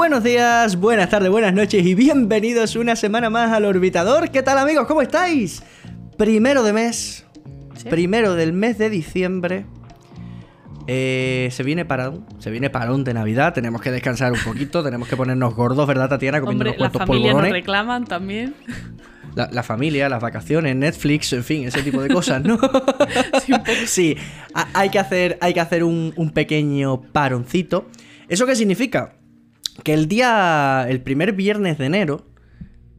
Buenos días, buenas tardes, buenas noches y bienvenidos una semana más al Orbitador. ¿Qué tal amigos? ¿Cómo estáis? Primero de mes, primero del mes de diciembre. Eh, se viene parón, se viene parón de Navidad, tenemos que descansar un poquito, tenemos que ponernos gordos, ¿verdad Tatiana? Comiendo Hombre, unos cuantos nos reclaman también. La, familia, las vacaciones, Netflix, en fin, ese tipo de cosas, ¿no? sí, hay que hacer, hay que hacer un, un pequeño paroncito. ¿Eso qué significa? Que el día, el primer viernes de enero,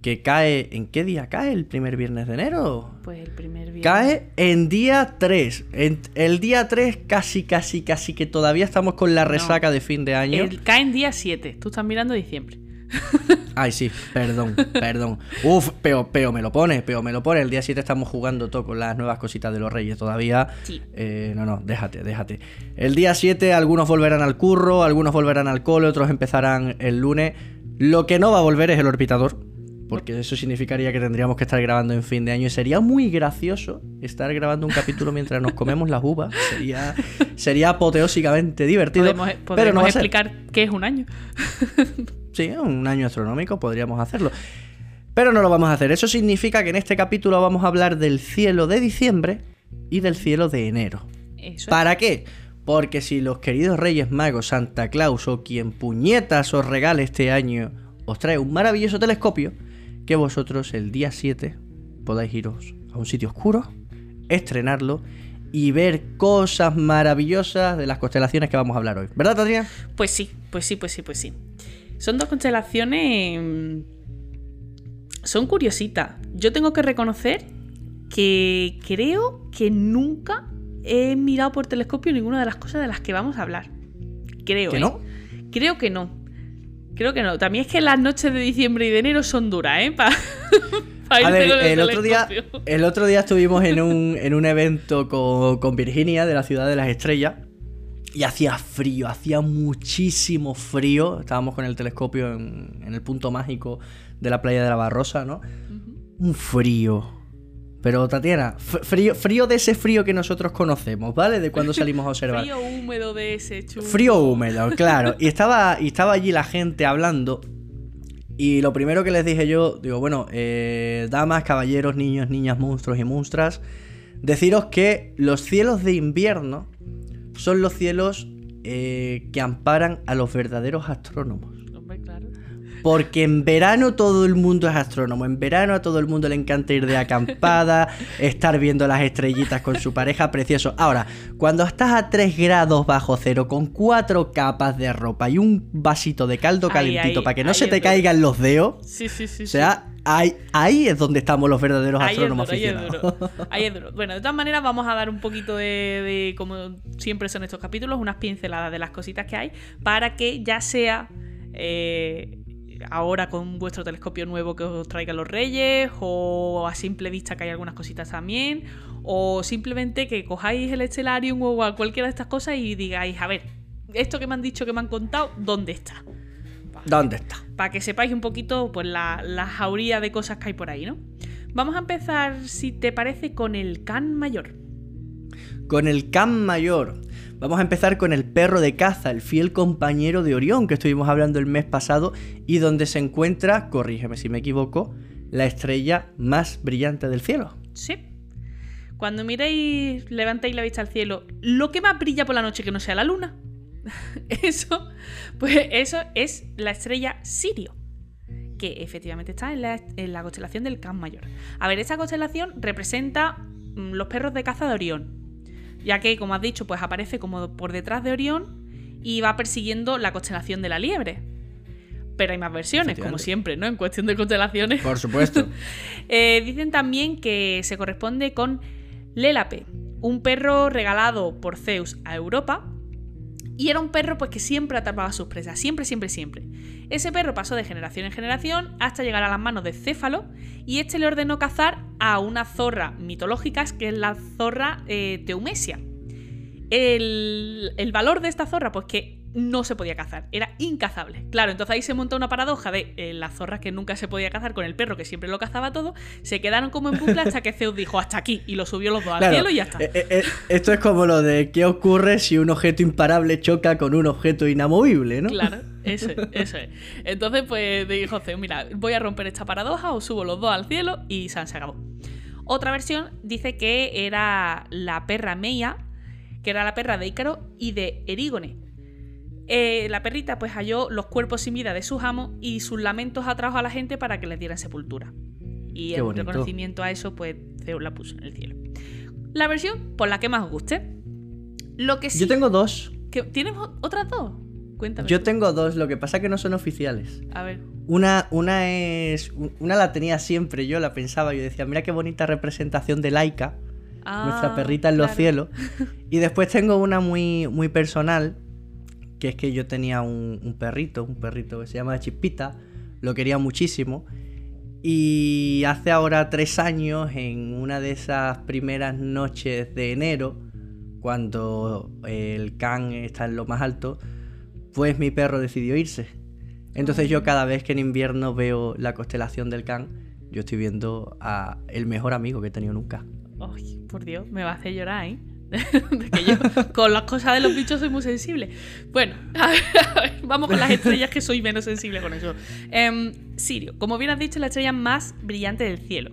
que cae, ¿en qué día cae el primer viernes de enero? Pues el primer viernes. Cae en día 3. En, el día 3 casi, casi, casi que todavía estamos con la resaca de fin de año. cae en día 7. Tú estás mirando diciembre. Ay, sí, perdón, perdón. Uf, peo, peo me lo pone, peo me lo pone. El día 7 estamos jugando todo con las nuevas cositas de los reyes todavía. Sí. Eh, no, no, déjate, déjate. El día 7 algunos volverán al curro, algunos volverán al cole, otros empezarán el lunes. Lo que no va a volver es el orbitador. Porque eso significaría que tendríamos que estar grabando en fin de año. Y sería muy gracioso estar grabando un capítulo mientras nos comemos las uvas. Sería, sería apoteósicamente divertido. Podemos, pero no explicar qué es un año. Sí, un año astronómico podríamos hacerlo. Pero no lo vamos a hacer. Eso significa que en este capítulo vamos a hablar del cielo de diciembre y del cielo de enero. ¿Para qué? Porque si los queridos Reyes Magos, Santa Claus o quien puñetas os regale este año os trae un maravilloso telescopio, que vosotros el día 7 podáis iros a un sitio oscuro, estrenarlo y ver cosas maravillosas de las constelaciones que vamos a hablar hoy. ¿Verdad, Tatiana? Pues sí, pues sí, pues sí, pues sí. Son dos constelaciones. Mm, son curiositas. Yo tengo que reconocer que creo que nunca he mirado por telescopio ninguna de las cosas de las que vamos a hablar. Creo. ¿Que no? ¿eh? Creo que no. Creo que no. También es que las noches de diciembre y de enero son duras, ¿eh? a ver, el, otro día, el otro día estuvimos en un, en un evento con, con Virginia de la Ciudad de las Estrellas y hacía frío, hacía muchísimo frío. Estábamos con el telescopio en, el punto mágico de la playa de la Barrosa, ¿no? Un frío. Pero Tatiana, frío, frío de ese frío que nosotros conocemos, ¿vale? De cuando salimos a observar. frío húmedo de ese chulo. Frío húmedo, claro. Y estaba, y estaba allí la gente hablando. Y lo primero que les dije yo, digo, bueno, eh, damas, caballeros, niños, niñas, monstruos y monstras, deciros que los cielos de invierno son los cielos eh, que amparan a los verdaderos astrónomos. Porque en verano todo el mundo es astrónomo. En verano a todo el mundo le encanta ir de acampada, estar viendo las estrellitas con su pareja, precioso. Ahora, cuando estás a 3 grados bajo cero, con cuatro capas de ropa y un vasito de caldo calentito para que no se te caigan los dedos, sí, sí, sí, o sea, Ahí, es donde estamos los verdaderos astrónomos ahí es duro, ahí es duro. Bueno, de todas maneras vamos a dar un poquito de, como siempre son estos capítulos, unas pinceladas de las cositas que hay para que ya sea eh, ahora con vuestro telescopio nuevo que os traigan los reyes o a simple vista que hay algunas cositas también o simplemente que cojáis el Stellarium o cualquiera de estas cosas y digáis, a ver, esto que me han dicho, que me han contado, ¿dónde está? ¿Dónde está? Para que sepáis un poquito pues, la, la jauría de cosas que hay por ahí, ¿no? Vamos a empezar, si te parece, con el can mayor. Con el can mayor. Vamos a empezar con el perro de caza, el fiel compañero de Orión que estuvimos hablando el mes pasado y donde se encuentra, corrígeme si me equivoco, la estrella más brillante del cielo. Sí. Cuando miréis, levantéis la vista al cielo, lo que más brilla por la noche que no sea la luna, Eso, pues eso es la estrella Sirio, que efectivamente está en la, constelación del Can Mayor. A ver, esta constelación representa mm, los perros de caza de Orión, ya que, como has dicho, pues aparece como por detrás de Orión y va persiguiendo la constelación de la liebre. Pero hay más versiones, como siempre, ¿no? En cuestión de constelaciones. Por supuesto. Eh, dicen también que se corresponde con Lélape, un perro regalado por Zeus a Europa y era un perro pues que siempre atrapaba a sus presas, siempre, siempre, siempre. Ese perro pasó de generación en generación hasta llegar a las manos de Céfalo y este le ordenó cazar a una zorra mitológica que es la zorra eh, Teumesia. El, valor de esta zorra, pues que no se podía cazar, era incazable. Claro, entonces ahí se montó una paradoja de eh, las zorras que nunca se podía cazar con el perro que siempre lo cazaba todo, se quedaron como en bucle hasta que Zeus dijo hasta aquí y lo subió los dos al cielo y ya está. Eh, eh, eh, esto es como lo de qué ocurre si un objeto imparable choca con un objeto inamovible, ¿no? Claro, eso es, eso es. Entonces, pues dijo Zeus, mira, voy a romper esta paradoja, os subo los dos al cielo y se acabó. Otra versión dice que era la perra Meia, que era la perra de Ícaro y de Erígone. Eh, la perrita pues halló los cuerpos sin vida de sus amos y sus lamentos atrajo a la gente para que les dieran sepultura. Y bonito. reconocimiento a eso, pues Zeus la puso en el cielo. La versión por la que más os guste. Lo que sí. Yo tengo dos. que- ¿Tienes otras dos? Cuéntame. Yo tengo dos, lo que pasa que no son oficiales. A ver. Una, una es. Una la tenía siempre, yo la pensaba, yo decía, mira qué bonita representación de Laika, nuestra Ah, perrita en los cielos. Y después tengo una muy, muy personal, que es que yo tenía un, perrito, un perrito que se llama Chispita, lo quería muchísimo. Y hace ahora tres años, en una de esas primeras noches de enero, cuando el can está en lo más alto, pues mi perro decidió irse. Entonces yo cada vez que en invierno veo la constelación del can, yo estoy viendo a el mejor amigo que he tenido nunca. Ay, por Dios, me va a hacer llorar, ¿eh? Con las cosas de los bichos soy muy sensible. Bueno, vamos con las estrellas que soy menos sensible con eso. Em, Sirio, como bien has dicho, es la estrella más brillante del cielo.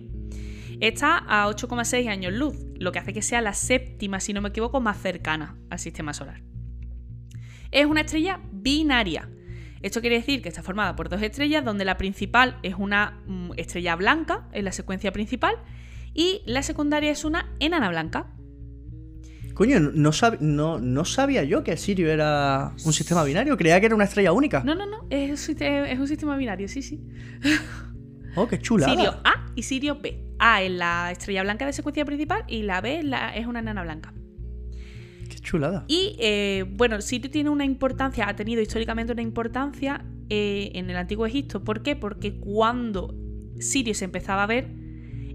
Está a 8,6 años luz, lo que hace que sea la séptima, si no me equivoco, más cercana al sistema solar. Es una estrella binaria. Esto quiere decir que está formada por dos estrellas, donde la principal es una mm, estrella blanca en la secuencia principal y la secundaria es una enana blanca. Coño, no, sab- no, no sabía yo que Sirio era un sistema binario, creía que era una estrella única. No, no, no, es un, siste- es un sistema binario, sí, sí. Oh, qué chula. Sirio A y Sirio B. A es la estrella blanca de secuencia principal y la B es, la- es una enana blanca. Qué chulada. Y eh, bueno, Sirio tiene una importancia, ha tenido históricamente una importancia eh, en el antiguo Egipto. ¿Por qué? Porque cuando Sirio se empezaba a ver,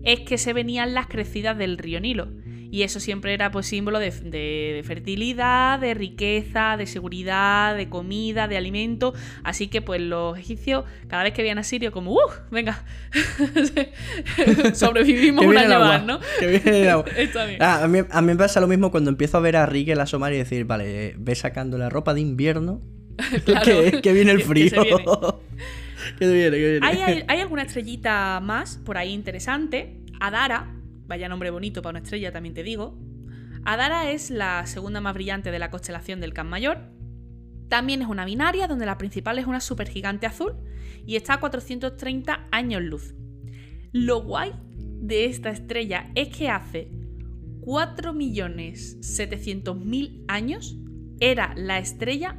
es que se venían las crecidas del río Nilo. Y eso siempre era pues símbolo de, de- de fertilidad, de riqueza, de seguridad, de comida, de alimento. Así que pues los egipcios, cada vez que veían a Sirio, como, ¡uh! Venga, sobrevivimos un viene el año más, ¿no? que viene el agua. Ah, a, mí, a mí me pasa lo mismo cuando empiezo a ver a Rigel asomar y decir, vale, eh, ve sacando la ropa de invierno, Claro, que, que viene el que frío. viene. que viene, que viene. ¿Hay, hay, hay alguna estrellita más por ahí interesante. Adara, vaya nombre bonito para una estrella, también te digo. Adara es la segunda más brillante de la constelación del Can Mayor. También es una binaria, donde la principal es una supergigante azul y está a 430 años luz. Lo guay de esta estrella es que hace 4.700.000 años era la estrella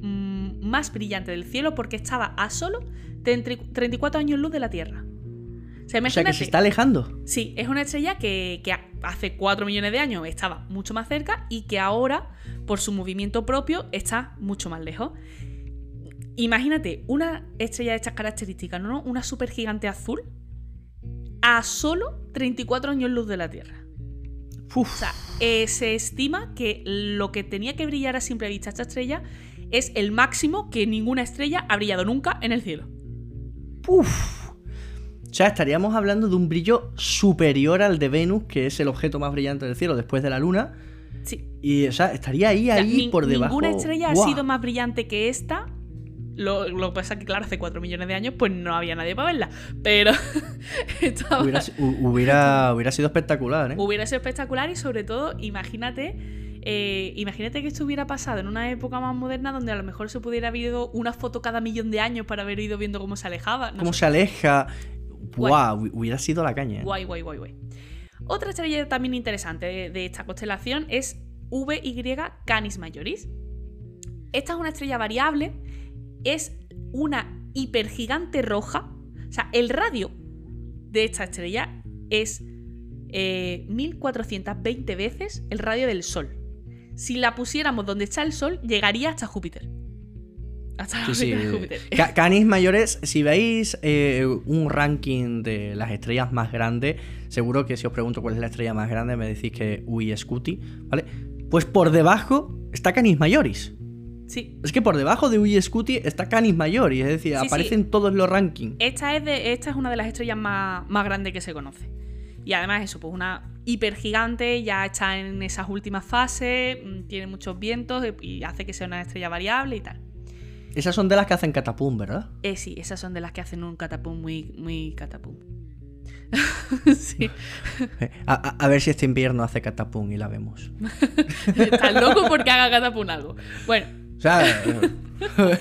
mm, más brillante del cielo porque estaba a solo 30 34 años luz de la Tierra. O sea, o sea, que se está alejando. Sí, es una estrella que, que hace 4 millones de años estaba mucho más cerca y que ahora, por su movimiento propio, está mucho más lejos. Imagínate una estrella de estas características, ¿no? Una supergigante azul a solo 34 años luz de la Tierra. Uf, O sea, eh, se estima que lo que tenía que brillar a simple vista esta estrella es el máximo que ninguna estrella ha brillado nunca en el cielo. uf. O sea, estaríamos hablando de un brillo superior al de Venus, que es el objeto más brillante del cielo después de la Luna. Sí, Y, o sea, estaría ahí, O sea, ahí por debajo. Ninguna estrella ha sido más brillante que esta. Lo, lo que pasa es que, claro, hace 4 millones de años, pues no había nadie para verla. Pero estaba- Hubiera, hubiera, hubiera sido espectacular, ¿eh? hubiera sido espectacular y, sobre todo, imagínate. eh, imagínate que esto hubiera pasado en una época más moderna donde a lo mejor se pudiera haber ido una foto cada millón de años para haber ido viendo cómo se alejaba. No Cómo sé. se aleja. Guay. Guau, hu- hubiera sido la caña. ¿eh? Guay, guay, guay, guay. Otra estrella también interesante de, de esta constelación es VY Canis Majoris. Esta es una estrella variable, es una hipergigante roja. O sea, el radio de esta estrella es eh, 1420 veces el radio del Sol. Si la pusiéramos donde está el Sol, llegaría hasta Júpiter. Hasta Sí, sí. Júpiter. Canis mayores, si veis eh, un ranking de las estrellas más grandes, seguro que si os pregunto cuál es la estrella más grande, me decís que Uy Scuti, ¿vale? Pues por debajo está Canis mayoris. Sí. Es que por debajo de Uy Scuti está Canis Majori, es decir, Sí, aparecen sí. todos los rankings. Esta es, de, esta es una de las estrellas más, más grandes que se conoce. Y además eso, pues una hipergigante, ya está en esas últimas fases, mm, tiene muchos vientos eh, y hace que sea una estrella variable y tal. Esas son de las que hacen catapum, ¿verdad? Eh, sí, esas son de las que hacen un catapum muy, muy catapum. sí. A, a- a ver si este invierno hace catapum y la vemos. Estás loco porque haga catapum algo. Bueno, O sea,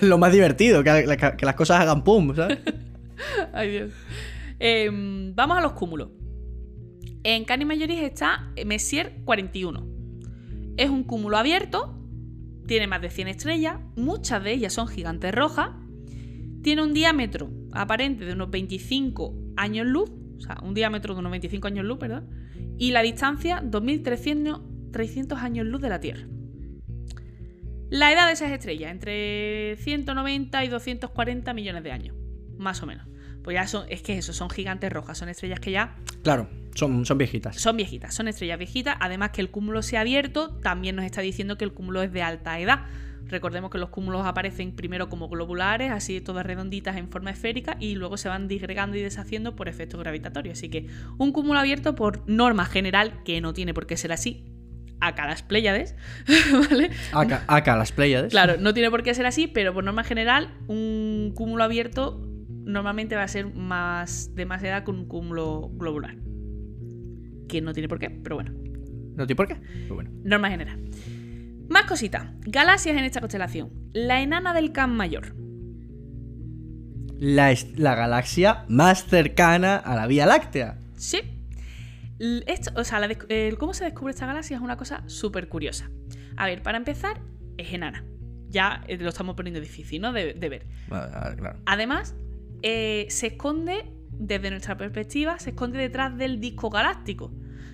lo más divertido, que, que las cosas hagan pum, ¿sabes? Ay, Dios. Em, vamos a los cúmulos. En Canis Majoris está Messier 41. Es un cúmulo abierto, tiene más de 100 estrellas, muchas de ellas son gigantes rojas, tiene un diámetro aparente de unos 25 años luz, o sea, un diámetro de unos 25 años luz, perdón, y la distancia 2300 300 años luz de la Tierra. La edad de esas estrellas, entre 190 y 240 millones de años, más o menos. Pues ya son, es que eso, son gigantes rojas, son estrellas que ya Claro, son, son viejitas. son viejitas, son estrellas viejitas. Además que el cúmulo se ha abierto, también nos está diciendo que el cúmulo es de alta edad. Recordemos que los cúmulos aparecen primero como globulares, así todas redonditas en forma esférica, y luego se van disgregando y deshaciendo por efectos gravitatorios. Así que un cúmulo abierto por norma general, que no tiene por qué ser así, acá las Pléyades, ¿vale? Acá, acá las Pléyades. Claro, no tiene por qué ser así, pero por norma general, un cúmulo abierto normalmente va a ser más de más edad que un cúmulo globular. Que no tiene por qué, pero bueno, No tiene por qué. Pero bueno. norma general. Más cositas. Galaxias en esta constelación. La enana del Can Mayor. La, la galaxia más cercana a la Vía Láctea. Sí. Esto, o sea, la desc- el cómo se descubre esta galaxia es una cosa súper curiosa. A ver, para empezar, es enana. Ya eh, lo estamos poniendo difícil, ¿no? De, de ver. Vale, claro. Además, eh, se esconde, desde nuestra perspectiva, se esconde detrás del disco galáctico.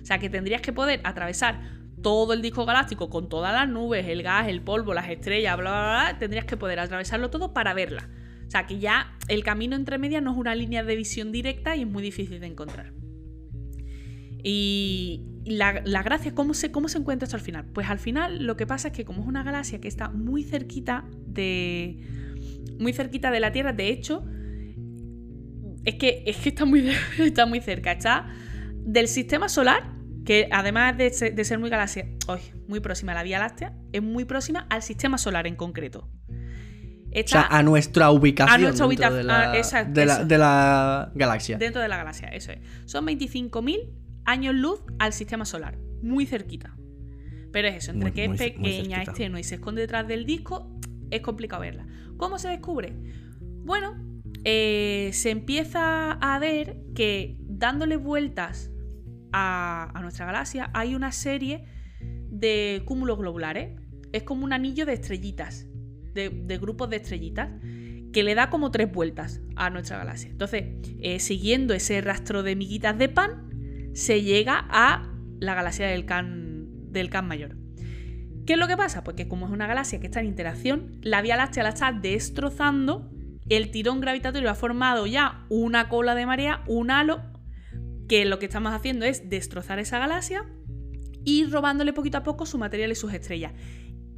O sea, que tendrías que poder atravesar todo el disco galáctico con todas las nubes, el gas, el polvo, las estrellas, bla, bla, bla. Tendrías que poder atravesarlo todo para verla. O sea, que ya el camino entre medias no es una línea de visión directa y es muy difícil de encontrar. Y la, la gracia, ¿cómo se, ¿cómo se encuentra esto al final? Pues al final lo que pasa es que como es una galaxia que está muy cerquita de... Muy cerquita de la Tierra, de hecho, es que, es que está, muy, de- está muy cerca. Está del sistema solar, que además de, ser- de ser muy galaxia, ay, muy próxima a la Vía Láctea, es muy próxima al sistema solar en concreto. O Está sea, a nuestra ubicación. A nuestra dentro ubica- de la, ah, exacto, de la, de la galaxia. dentro de la galaxia, eso es. Son 25.000 años luz al sistema solar, muy cerquita. Pero es eso, entre Muy- que muy es pequeña, tenue y se esconde detrás del disco, es complicado verla. ¿Cómo se descubre? Bueno, eh, se empieza a ver que dándole vueltas a, nuestra galaxia hay una serie de cúmulos globulares. Es como un anillo de estrellitas, de, de grupos de estrellitas, que le da como tres vueltas a nuestra galaxia. Entonces, eh, siguiendo ese rastro de miguitas de pan, se llega a la galaxia del Can, del Can Mayor. ¿Qué es lo que pasa? Pues que como es una galaxia que está en interacción, la Vía Láctea la está destrozando, el tirón gravitatorio ha formado ya una cola de marea, un halo, que lo que estamos haciendo es destrozar esa galaxia y robándole poquito a poco su material y sus estrellas.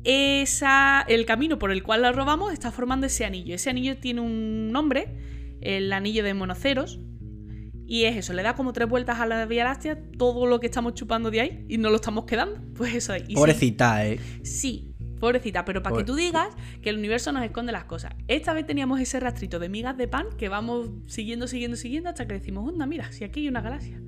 Esa, el camino por el cual la robamos está formando ese anillo. Ese anillo tiene un nombre, el anillo de monoceros, y es eso, le da como tres vueltas a la Vía Láctea todo lo que estamos chupando de ahí y no lo estamos quedando. Pues eso es. Sí, Pobrecita, eh. Sí, pobrecita, pero para que tú digas que el universo nos esconde las cosas. Esta vez teníamos ese rastrito de migas de pan que vamos siguiendo, siguiendo, siguiendo hasta que decimos, onda, mira, si aquí hay una galaxia.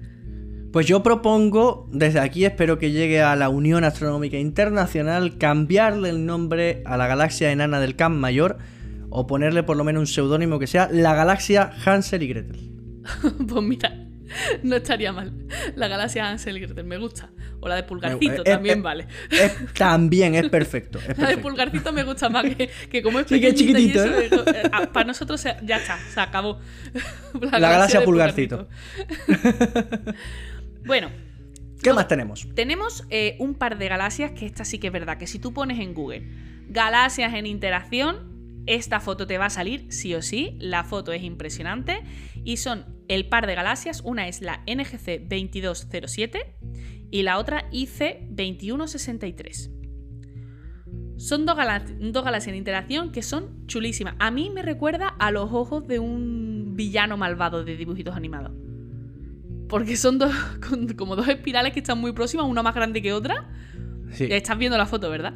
Pues yo propongo, desde aquí espero que llegue a la Unión Astronómica Internacional, cambiarle el nombre a la galaxia enana del Camp Mayor o ponerle por lo menos un seudónimo que sea la galaxia Hansel y Gretel. pues mira, no estaría mal. La galaxia Hansel y Gretel me gusta. O la de Pulgarcito también vale. Es- también es perfecto. es La de. Pulgarcito me gusta más que, que como es Sí, que chiquitito, eh, ah, para nosotros se- ya está, se acabó. La, galaxia Pulgarcito. bueno, ¿Qué más tenemos? Tenemos eh, un par de galaxias que esta sí que es verdad, que si tú pones en Google galaxias en interacción, esta foto te va a salir sí o sí, la foto es impresionante y son el par de galaxias, una es la NGC 2207 y la otra IC 2163. Son dos, gala- dos galaxias en interacción que son chulísimas. A mí me recuerda a los ojos de un villano malvado de dibujitos animados. Porque son dos, como dos espirales que están muy próximas, una más grande que otra. Sí, Estás viendo la foto, ¿verdad?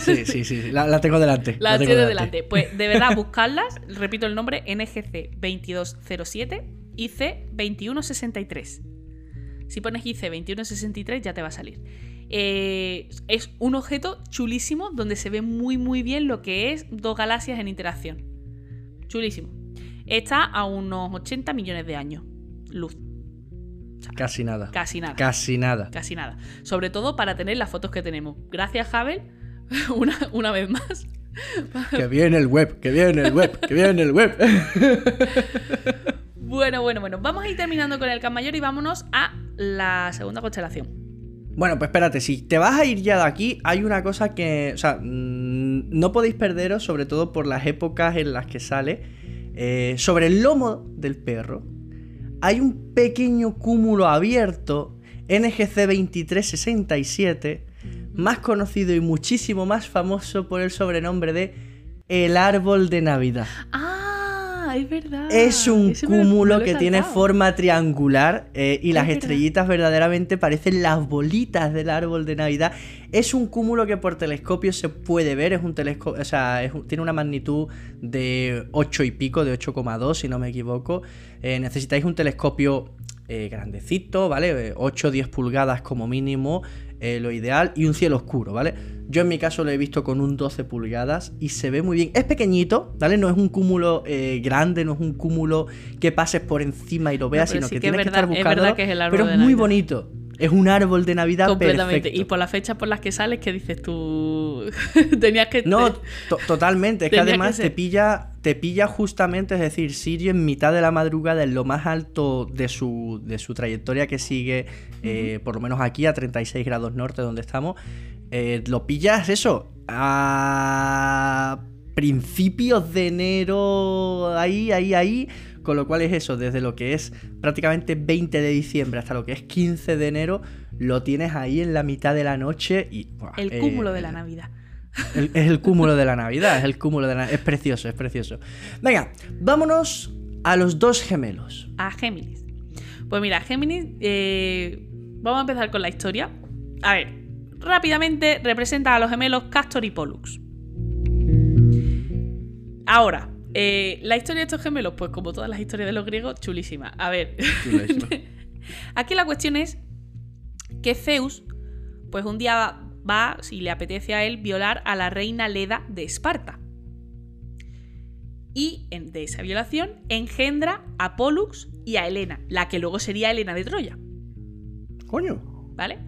sí, sí, sí, La, la tengo delante. La tengo delante. Pues de verdad, buscarlas. Repito el nombre: NGC 2207 y C 2163. Si pones IC 2163 ya te va a salir. Eh, es un objeto chulísimo donde se ve muy muy bien lo que es dos galaxias en interacción. Chulísimo. Está a unos 80 millones de años. Luz. Casi nada. Casi nada. Casi nada. Casi nada. Sobre todo para tener las fotos que tenemos. Gracias, Hubble, una, una vez más. Que viene el web, que viene el web, que viene el web. Bueno, bueno, bueno. Vamos a ir terminando con el Can Mayor y vámonos a la segunda constelación. Bueno, pues espérate, si te vas a ir ya de aquí, hay una cosa que, o sea, mm, no podéis perderos, sobre todo por las épocas en las que sale, eh, sobre el lomo del perro. Hay un pequeño cúmulo abierto, NGC 2367, más conocido y muchísimo más famoso por el sobrenombre de el árbol de Navidad. Ah, es verdad. Es un Ese cúmulo que tiene forma triangular eh, y las verdad. estrellitas verdaderamente parecen las bolitas del árbol de Navidad. Es un cúmulo que por telescopio se puede ver, es un telescopio, o sea, es tiene una magnitud de 8 y pico, de 8,2 si no me equivoco. Eh, necesitáis un telescopio eh, grandecito, ¿vale? 8 o 10 pulgadas como mínimo, eh, lo ideal, y un cielo oscuro, ¿vale? Yo en mi caso lo he visto con un 12 pulgadas y se ve muy bien. Es pequeñito, ¿vale? No es un cúmulo eh, grande, no es un cúmulo que pases por encima y lo veas, sino sí que, que es tienes verdad- que es estar verdad buscando. que es el árbol pero es muy bonito. Es un árbol de Navidad Completamente. perfecto. Y por las fechas por las que sales, que dices tú. Tenías que. No, to- totalmente. Es que además te pilla, te pilla justamente, es decir, Sirio en mitad de la madrugada, en lo más alto de su, de su trayectoria que sigue, eh, por lo menos aquí a 36 grados norte donde estamos, eh, lo pillas eso a principios de enero, ahí, ahí, ahí. Con lo cual es eso, desde lo que es prácticamente 20 de diciembre hasta lo que es 15 de enero, lo tienes ahí en la mitad de la noche y... buah, El eh, cúmulo de la Navidad. el- es el cúmulo de la Navidad, es el cúmulo de la Es precioso, es precioso. Venga, vámonos a los dos gemelos. a Géminis. Pues mira, Géminis, eh, vamos a empezar con la historia. A ver, rápidamente representa a los gemelos Castor y Pollux. Ahora, eh, la historia de estos gemelos, pues como todas las historias de los griegos, chulísima. A ver, aquí la cuestión es que Zeus, pues un día va, si le apetece a él, violar a la reina Leda de Esparta. Y en- de esa violación engendra a Pollux y a Helena, la que luego sería Helena de Troya. Coño. ¿Vale?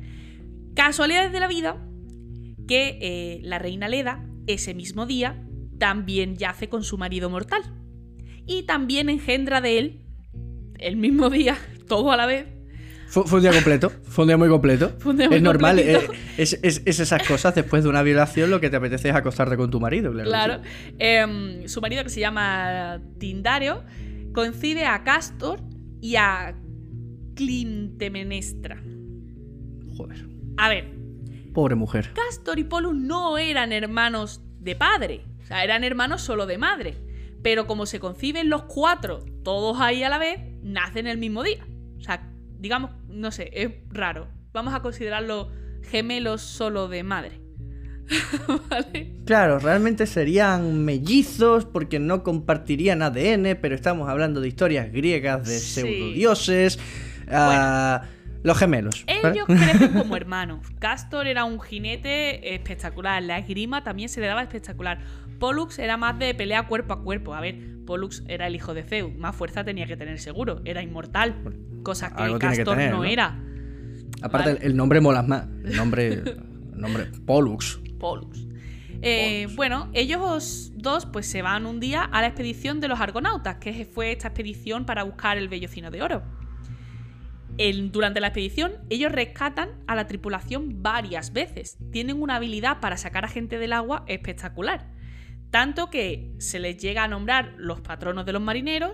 Casualidades de la vida que eh, la reina Leda, ese mismo día, también yace con su marido mortal. Y también engendra de él, el mismo día, todo a la vez, Fue, fue un día completo, fue un día muy completo. Fue un día muy es normal, eh, es, es- es esas cosas después de una violación lo que te apetece es acostarte con tu marido, claro. Claro. sí. Em, su marido, que se llama Tindario, coincide a Castor y a Clintemenestra. Joder. A ver, Pobre mujer. Castor y Polus no eran hermanos de padre, o sea, eran hermanos solo de madre. Pero como se conciben los cuatro, todos ahí a la vez, nacen el mismo día. O sea, digamos, no sé, es raro. Vamos a considerarlos gemelos solo de madre. ¿Vale? Claro, realmente serían mellizos porque no compartirían ADN, pero estamos hablando de historias griegas de Sí. pseudodioses. ah, los gemelos. ¿vale? Ellos crecen como hermanos. Castor era un jinete espectacular. La esgrima también se le daba espectacular. Pollux era más de pelea cuerpo a cuerpo. A ver, Pollux era el hijo de Zeus. Más fuerza tenía que tener seguro. Era inmortal. Cosa que Algo tiene que Castor tener, no, ¿no? era. Aparte, Vale. el, nombre mola más. El nombre. el nombre. Pollux. Pollux. Eh, bueno, ellos dos pues se van un día a la expedición de los argonautas, que fue esta expedición para buscar el vellocino de oro. El- durante la expedición, ellos rescatan a la tripulación varias veces. Tienen una habilidad para sacar a gente del agua espectacular. Tanto que se les llega a nombrar los patronos de los marineros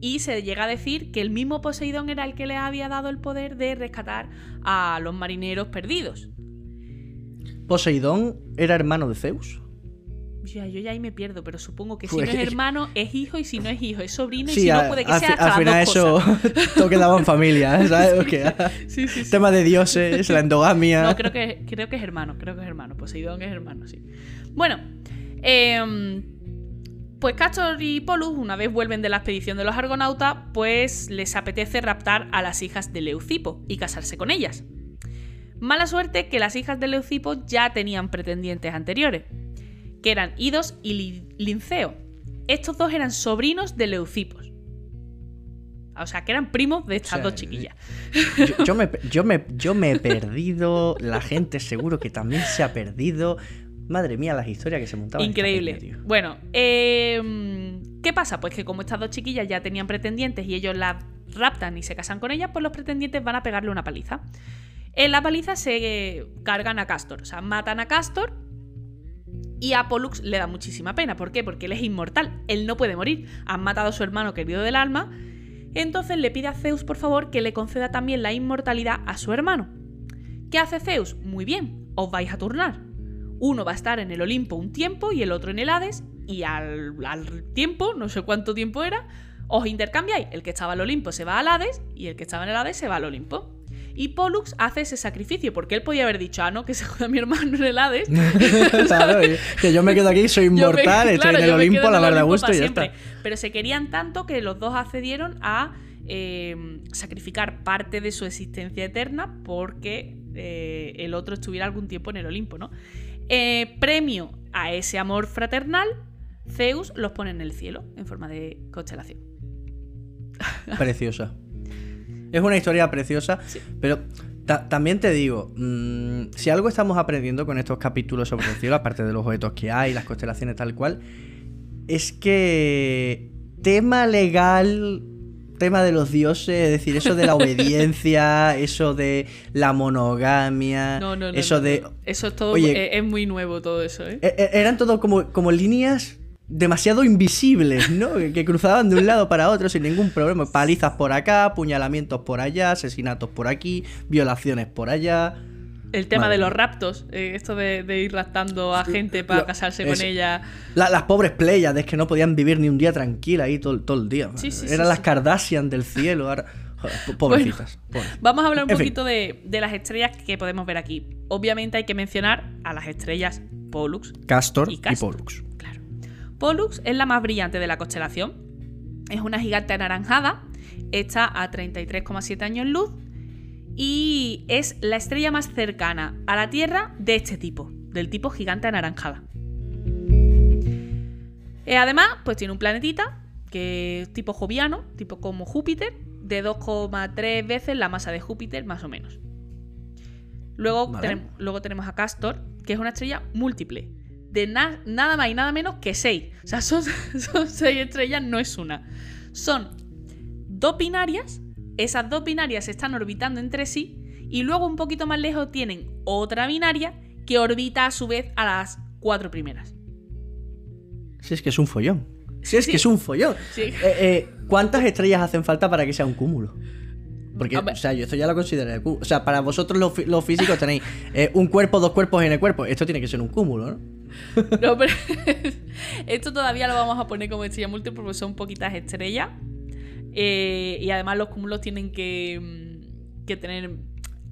y se llega a decir que el mismo Poseidón era el que les había dado el poder de rescatar a los marineros perdidos. ¿Poseidón era hermano de Zeus? Ya, yo ya ahí me pierdo, pero supongo que si Pues- no es hermano, es hijo, y si no es hijo, es sobrino, y Sí, si no puede que sea hasta al las final dos eso cosas. todo quedaba en familia, ¿sabes? Porque, Sí, sí, sí. Tema de dioses, la endogamia. No, creo que, creo que es hermano, creo que es hermano. Poseidón es hermano, sí. Bueno, em, pues Castor y Polus, una vez vuelven de la expedición de los argonautas, pues les apetece raptar a las hijas de Leucipo y casarse con ellas. Mala suerte que las hijas de Leucipo ya tenían pretendientes anteriores, que eran Idos y Li- Linceo. Estos dos eran sobrinos de Leucipos. O sea, que eran primos de estas O sea, dos chiquillas. Yo, yo me, yo, me, yo me he perdido, la gente seguro que también se ha perdido. Madre mía, las historias que se montaban. Increíble. peña. Bueno, eh, ¿qué pasa? Pues que como estas dos chiquillas ya tenían pretendientes y ellos las raptan y se casan con ellas, pues los pretendientes van a pegarle una paliza. En la paliza se cargan a Castor, o sea, matan a Castor y a Pollux le da muchísima pena. ¿Por qué? Porque él es inmortal, él no puede morir. Han matado a su hermano querido del alma, entonces le pide a Zeus, por favor, que le conceda también la inmortalidad a su hermano. ¿Qué hace Zeus? Muy bien, os vais a turnar. Uno va a estar en el Olimpo un tiempo y el otro en el Hades, y al, al tiempo, no sé cuánto tiempo era, os intercambiáis. El que estaba en el Olimpo se va al Hades y el que estaba en el Hades se va al Olimpo. Y Pollux hace ese sacrificio, porque él podía haber dicho, ah, no, que se joda mi hermano en el Hades. Claro, que yo me quedo aquí, soy me- inmortal, estoy en el Olimpo, la Olimpo gusto y ya está. Pero se querían tanto que los dos accedieron a eh, sacrificar parte de su existencia eterna porque eh, el otro estuviera algún tiempo en el Olimpo, ¿no? Eh, premio a ese amor fraternal, Zeus los pone en el cielo en forma de constelación. Preciosa. Es una historia preciosa, Sí. pero ta- también te digo, mm, si algo estamos aprendiendo con estos capítulos sobre el cielo, aparte de los objetos que hay, las constelaciones tal cual, es que tema legal, tema de los dioses, es decir, eso de la obediencia, eso de la monogamia, No, no, no. eso de... Eso es todo. Oye- eh, es muy nuevo todo eso, ¿eh? E- e- Eran todo como, como líneas demasiado invisibles, ¿no? Que, que cruzaban de un lado para otro sin ningún problema. Palizas por acá, puñalamientos por allá, asesinatos por aquí, violaciones por allá. El tema Madre de los raptos, eh, esto de, de ir raptando a gente para Lo- casarse con ella. La- las pobres Pléyades que no podían vivir ni un día tranquila ahí todo, todo el día. Sí, sí, Eran sí, las. Kardashian del cielo. ahora- pobrecitas. Vamos a hablar un En poquito de, de las estrellas que podemos ver aquí. Obviamente hay que mencionar a las estrellas Pollux. Castor Y y, Castor. Pollux. Claro. Pollux es la más brillante de la constelación. Es una gigante anaranjada. Está a 33,7 años luz. Y es la estrella más cercana a la Tierra de este tipo, del tipo gigante anaranjada. Eh, además, pues tiene un planetita que es tipo joviano, tipo como Júpiter, de 2,3 veces la masa de Júpiter, más o menos. Luego, Vale. tenem- luego tenemos a Castor, que es una estrella múltiple, de na- nada más y nada menos que 6. O sea, son, son 6 estrellas, no es una. Son dos binarias, esas dos binarias están orbitando entre sí, y luego un poquito más lejos tienen otra binaria que orbita a su vez a las cuatro primeras. Si es que es un follón. Si es Sí. que es un follón. Sí. Eh, eh, ¿Cuántas estrellas hacen falta para que sea un cúmulo? Porque, o sea, yo esto ya lo considero. cú- O sea, para vosotros los físicos tenéis eh, un cuerpo, dos cuerpos en el cuerpo. Esto tiene que ser un cúmulo, ¿no? No, pero esto todavía lo vamos a poner como estrella múltiple porque son poquitas estrellas. Eh, y además los cúmulos tienen que, mm, que tener,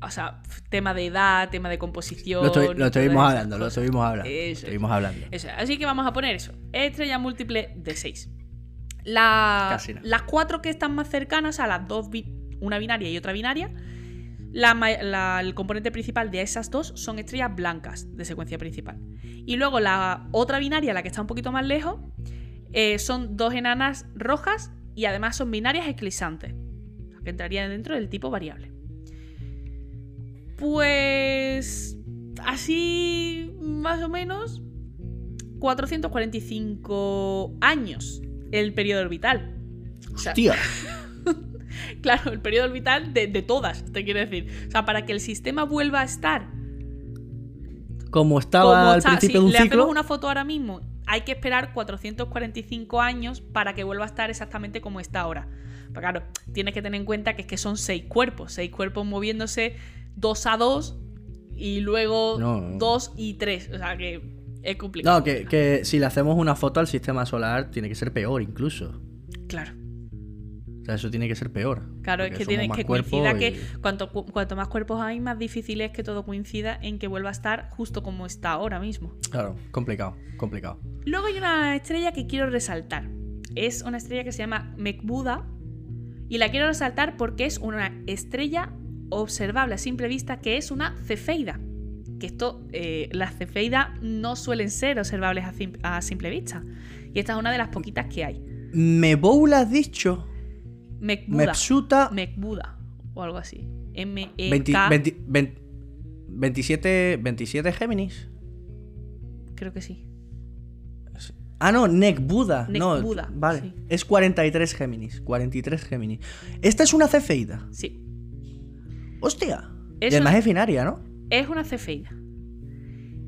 o sea, tema de edad, tema de composición. Lo, estoy- lo estuvimos hablando, lo estuvimos hablando. Eso. Estuvimos hablando. Eso, así que vamos a poner eso. Estrella múltiple de 6. La-. Las cuatro que están más cercanas a las dos, una binaria y otra binaria, la- el componente principal de esas dos son estrellas blancas de secuencia principal. Y luego la otra binaria, la que está un poquito más lejos, eh, son dos enanas rojas y además son binarias eclipsantes, que entrarían dentro del tipo variable. Pues así más o menos 445 años el periodo orbital. O sea, Hostia. Claro, el periodo orbital de, de todas, te quiero decir. O sea, para que el sistema vuelva a estar Como estaba como al está, principio si de un le ciclo. hacemos una foto ahora mismo, hay que esperar 445 años para que vuelva a estar exactamente como está ahora. Pero claro, tienes que tener en cuenta que es que son seis cuerpos, seis cuerpos moviéndose dos a dos y luego No, no. 2 y 3. O sea que es complicado. No, que, que si le hacemos una foto al sistema solar tiene que ser peor incluso. Claro. O sea, eso tiene que ser peor. Claro, es que tiene que coincida y- que cuanto, cu- cuanto más cuerpos hay, más difícil es que todo coincida en que vuelva a estar justo como está ahora mismo. Claro, complicado, complicado. Luego hay una estrella que quiero resaltar. Es una estrella que se llama Mekbuda. Y la quiero resaltar porque es una estrella observable a simple vista que es una cefeida. Que esto, eh, las cefeidas no suelen ser observables a, a simple vista. Y esta es una de las poquitas que hay. Mebou has dicho. Mekbuda. Mepsuta. Mekbuda. O algo así. M-E-K. 20 20 20 27, 27 Géminis. Creo que sí. Ah, no, Nekbuda. No, Nekbuda, vale. sí. Es 43 Géminis. 43 Géminis. Esta es una cefeida. Sí. Hostia. Es y además una- es binaria, ¿no? Es una cefeida.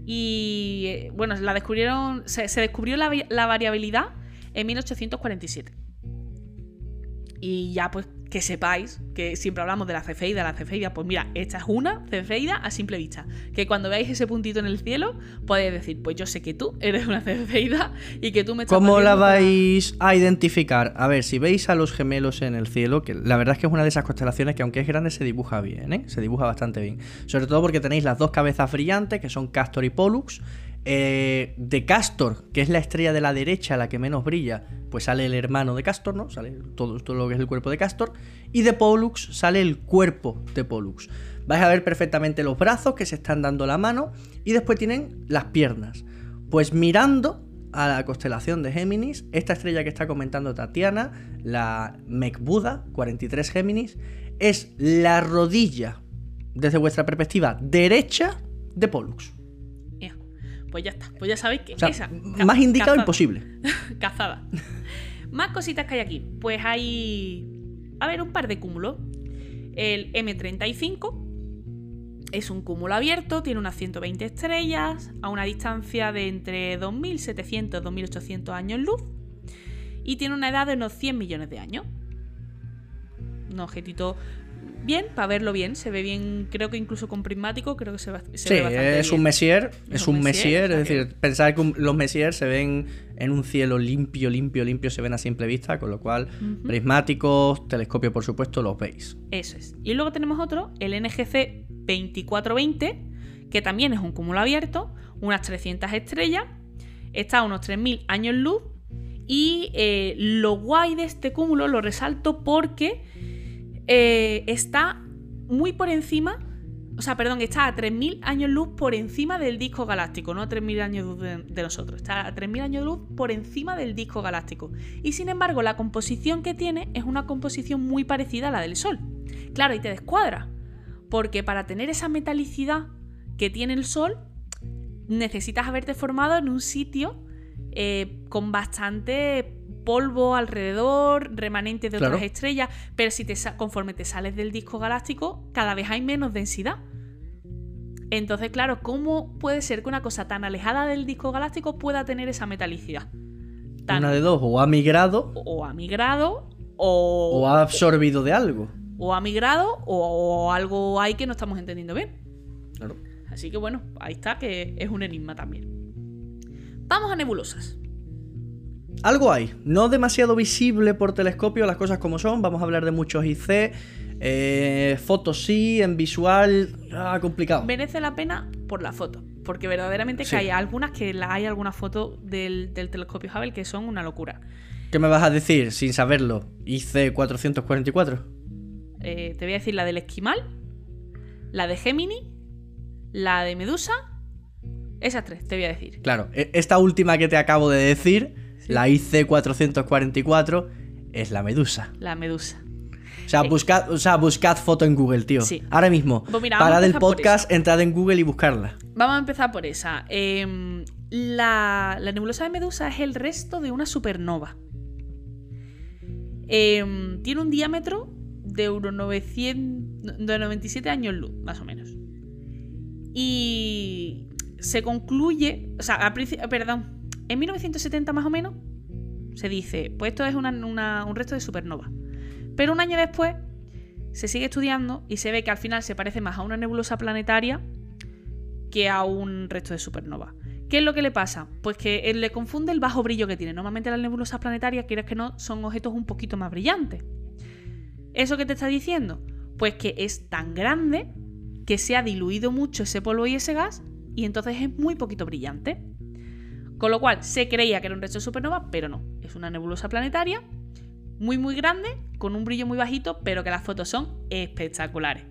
Y eh, bueno, la descubrieron. Se, se descubrió la variabilidad en 1847. Y ya, pues, que sepáis que siempre hablamos de la cefeida, la cefeida. Pues mira, esta es una cefeida a simple vista. Que cuando veáis ese puntito en el cielo, podéis decir, pues yo sé que tú eres una cefeida y que tú me estás ¿Cómo la vais a identificar? A ver, si veis a los gemelos en el cielo, que la verdad es que es una de esas constelaciones que aunque es grande se dibuja bien, ¿eh? Se dibuja bastante bien. Sobre todo porque tenéis las dos cabezas brillantes, que son Castor y Pollux. Eh, de Castor, que es la estrella de la derecha, la que menos brilla, pues sale el hermano de Castor, ¿no? Sale todo, lo que es el cuerpo de Castor. Y de Pollux sale el cuerpo de Pollux. Vais a ver perfectamente los brazos que se están dando la mano y después tienen las piernas. Pues mirando a la constelación de Géminis, esta estrella que está comentando Tatiana, la Mekbuda 43 Géminis, es la rodilla, desde vuestra perspectiva derecha, de Pollux. Pues ya está. Pues ya sabéis que O sea, esa. más indicado cazada. imposible. Cazada. Más cositas que hay aquí. Pues hay. A ver, un par de cúmulos. El M35 es un cúmulo abierto, tiene unas 120 estrellas, a una distancia de entre 2700 y 2800 años luz. Y tiene una edad de unos 100 millones de años. Un objetito bien, para verlo bien. Se ve bien, creo que incluso con prismático, creo que se, va- se Sí, ve bastante es bien. un Messier, es, Es un un Messier, Messier, o es decir, pensar que un- los Messier se ven en un cielo limpio, limpio, limpio, se ven a simple vista, con lo cual prismáticos, telescopio por supuesto, los veis. Eso es. Y luego tenemos otro, el NGC 2420, que también es un cúmulo abierto, unas 300 estrellas, está a unos 3.000 años luz. Y eh, lo guay de este cúmulo lo resalto porque eh, está muy por encima, o sea, perdón, está a 3.000 años luz por encima del disco galáctico, no a 3.000 años luz de, nosotros, está a 3.000 años luz por encima del disco galáctico. Y sin embargo, la composición que tiene es una composición muy parecida a la del Sol. Claro, y te descuadra, porque para tener esa metalicidad que tiene el Sol, necesitas haberte formado en un sitio eh, con bastante polvo alrededor, remanentes de Claro. otras estrellas, pero si te conforme te sales del disco galáctico, cada vez hay menos densidad. Entonces, claro, ¿cómo puede ser que una cosa tan alejada del disco galáctico pueda tener esa metalicidad? Tan- Una de dos, o ha migrado o ha migrado, o, o ha absorbido de algo. o ha migrado, o, o algo hay que no estamos entendiendo bien. Claro. Así que bueno, ahí está, que es un enigma también. Vamos a nebulosas. Algo hay, no demasiado visible por telescopio, las cosas como son. Vamos a hablar de muchos IC, eh, fotos sí, en visual, ah, complicado. Merece la pena por la foto. Porque verdaderamente Sí. que hay algunas que la hay algunas fotos del, del telescopio Hubble que son una locura. ¿Qué me vas a decir sin saberlo? IC 444. Eh, te voy a decir la del esquimal, la de Gemini, la de Medusa. Esas tres, te voy a decir. Claro, e- esta última que te acabo de decir, la IC 444, es la medusa. La Medusa. O sea, Eh. buscad, o sea, buscad foto en Google, tío. Sí. Ahora mismo, Pues mira, vamos a parad el podcast, entrad en Google y buscarla. Vamos a empezar por esa. Em, la, la nebulosa de Medusa es el resto de una supernova. Em, tiene un diámetro de unos 900, de 97 años luz, más o menos. Y se concluye, o sea, a perdón, en 1970 más o menos, se dice, pues esto es un resto de supernova. Pero un año después se sigue estudiando y se ve que al final se parece más a una nebulosa planetaria que a un resto de supernova. ¿Qué es lo que le pasa? Pues que le confunde el bajo brillo que tiene. Normalmente las nebulosas planetarias, quieres que no, son objetos un poquito más brillantes. ¿Eso qué te está diciendo? Pues que es tan grande que se ha diluido mucho ese polvo y ese gas y entonces es muy poquito brillante. Con lo cual se creía que era un resto de supernova, pero no. Es una nebulosa planetaria muy muy grande, con un brillo muy bajito, pero que las fotos son espectaculares.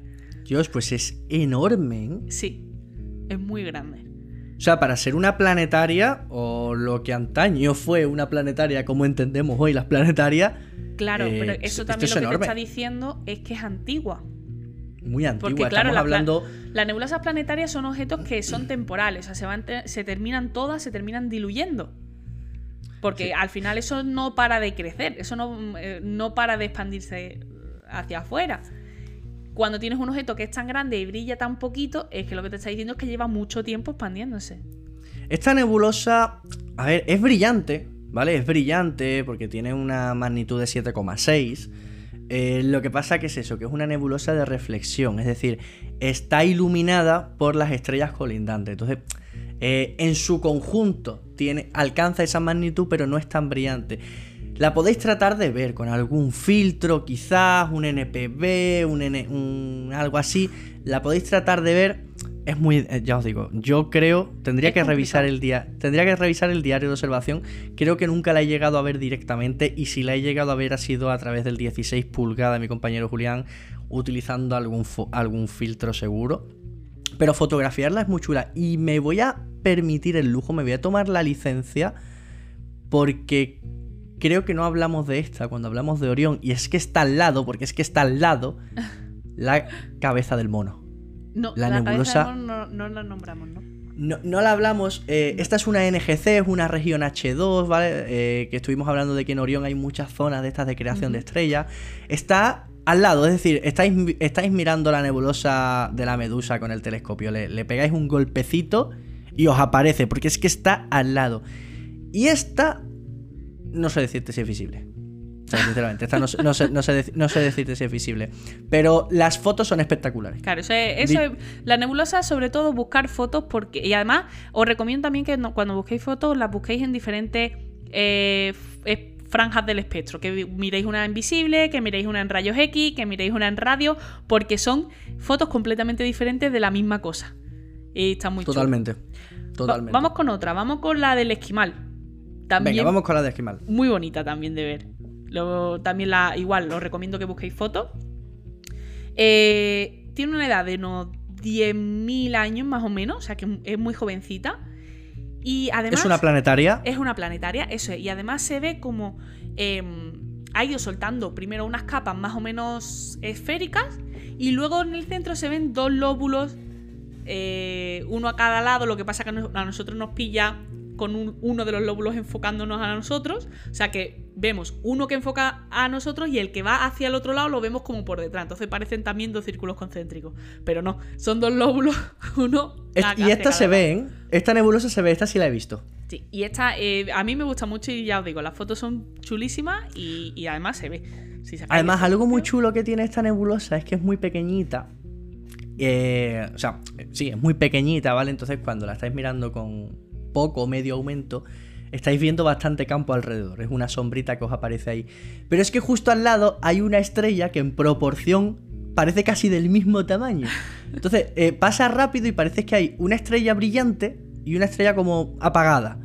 Dios, pues es enorme. ¿eh? Sí, es muy grande. O sea, para ser una planetaria, o lo que antaño fue una planetaria como entendemos hoy las planetarias. Claro, pero eso también lo que te está diciendo es que es antigua. Muy antigua. Porque, claro, Estamos hablando. las nebulosas planetarias son objetos que son temporales, o sea, se, van se terminan todas, se terminan diluyendo. Porque al final eso no para de crecer, eso no, eh, no para de expandirse hacia afuera. Cuando tienes un objeto que es tan grande y brilla tan poquito, es que lo que te está diciendo es que lleva mucho tiempo expandiéndose. Esta nebulosa, a ver, es brillante, ¿vale? Es brillante porque tiene una magnitud de 7,6. Eh, lo que pasa que es eso, que es una nebulosa de reflexión, es decir, está iluminada por las estrellas colindantes. Entonces, eh, en su conjunto tiene, alcanza esa magnitud, pero no es tan brillante. La podéis tratar de ver con algún filtro, quizás, un NPB, un, algo así. La podéis tratar de ver. Es muy. Eh, ya os digo, yo creo. Tendría que revisar el día. Tendría que revisar el diario de observación. Creo que nunca la he llegado a ver directamente. Y si la he llegado a ver ha sido a través del 16 pulgada de mi compañero Julián. Utilizando algún, algún filtro seguro. Pero fotografiarla es muy chula. Y me voy a permitir el lujo, me voy a tomar la licencia. Porque creo que no hablamos de esta cuando hablamos de Orión. Y es que está al lado, porque es que está al lado la cabeza del mono. No, la, nebulosa. no, la nombramos, ¿no? No, la hablamos. Eh, esta es una NGC, es una región H2, ¿vale? Eh, que estuvimos hablando de que en Orión hay muchas zonas de estas de creación de estrellas. Está al lado, es decir, estáis, estáis mirando la nebulosa de la medusa con el telescopio, le, pegáis un golpecito y os aparece, porque es que está al lado. Y esta, no sé decirte si es visible. Sinceramente, esta no, sé, decirte si es visible. Pero las fotos son espectaculares. Claro, eso es, la nebulosa, sobre todo, buscar fotos, porque. Y además, os recomiendo también que cuando busquéis fotos, las busquéis en diferentes. Eh, franjas del espectro, que miréis una en visible, que miréis una en rayos X, que miréis una en radio, porque son fotos completamente diferentes de la misma cosa. Y está muy Totalmente. Totalmente. vamos con otra, vamos con la del esquimal. También Venga, vamos con la del esquimal. Muy bonita también de ver. Luego, también la, igual, os recomiendo que busquéis fotos. Eh, tiene una edad de unos 10.000 años más o menos, o sea que es muy jovencita. Y además. ¿Es una planetaria? Es una planetaria, eso es. Y además se ve como. Em, ha ido soltando primero unas capas más o menos esféricas. Y luego en el centro se ven dos lóbulos. Eh, uno a cada lado. Lo que pasa que a nosotros nos pilla con uno de los lóbulos enfocándonos a nosotros. O sea que vemos uno que enfoca a nosotros y el que va hacia el otro lado lo vemos como por detrás. Entonces parecen también dos círculos concéntricos. Pero no, son dos lóbulos, uno. y esta se ve, Esta nebulosa se ve, esta sí la he visto. Sí, y esta eh, a mí me gusta mucho y ya os digo, las fotos son chulísimas y, además se ve. además, algo muy chulo que tiene esta nebulosa es que es muy pequeñita. Eh, o sea, sí, es muy pequeñita, ¿vale? Entonces cuando la estáis mirando con, poco o medio aumento, estáis viendo bastante campo alrededor. Es una sombrita que os aparece ahí. Pero es que justo al lado hay una estrella que en proporción parece casi del mismo tamaño. Entonces, eh, pasa rápido y parece que hay una estrella brillante y una estrella como apagada.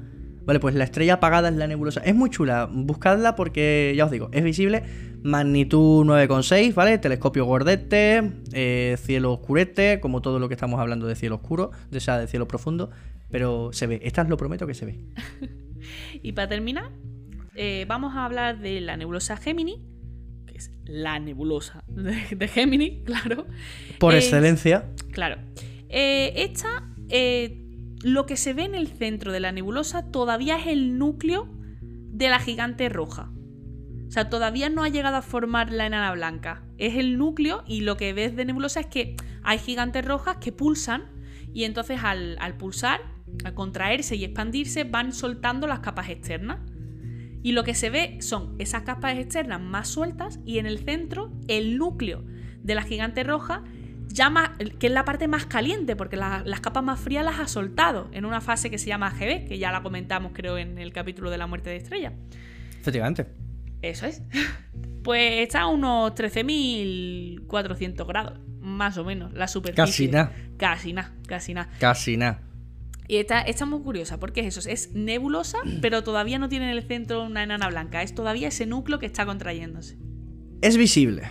Vale, pues la estrella apagada es la nebulosa. Es muy chula, buscadla porque, ya os digo, es visible. Magnitud 9,6, ¿vale? Telescopio gordete, eh, cielo oscurete, como todo lo que estamos hablando de cielo oscuro, de, sea, de cielo profundo. Pero se ve, esta lo prometo que se ve. y para terminar, eh, vamos a hablar de la nebulosa Gemini, que es la nebulosa de, Gemini, claro. Por excelencia. Claro. Eh, esta, eh, lo que se ve en el centro de la nebulosa todavía es el núcleo de la gigante roja. O sea, todavía no ha llegado a formar la enana blanca. Es el núcleo y lo que ves de nebulosa es que hay gigantes rojas que pulsan y entonces al, al pulsar al contraerse y expandirse, van soltando las capas externas. Y lo que se ve son esas capas externas más sueltas y en el centro el núcleo de la gigante roja ya más, que es la parte más caliente, porque la- las capas más frías las ha soltado en una fase que se llama GB, que ya la comentamos creo en el capítulo de la muerte de estrella. Efectivamente. Eso es. Pues está a unos 13.400 grados, más o menos, la superficie. Casi nada. Casi nada, casi nada. Casi nada. Y está, muy curiosa, porque es eso, es nebulosa, pero todavía no tiene en el centro una enana blanca, es todavía ese núcleo que está contrayéndose. Es visible.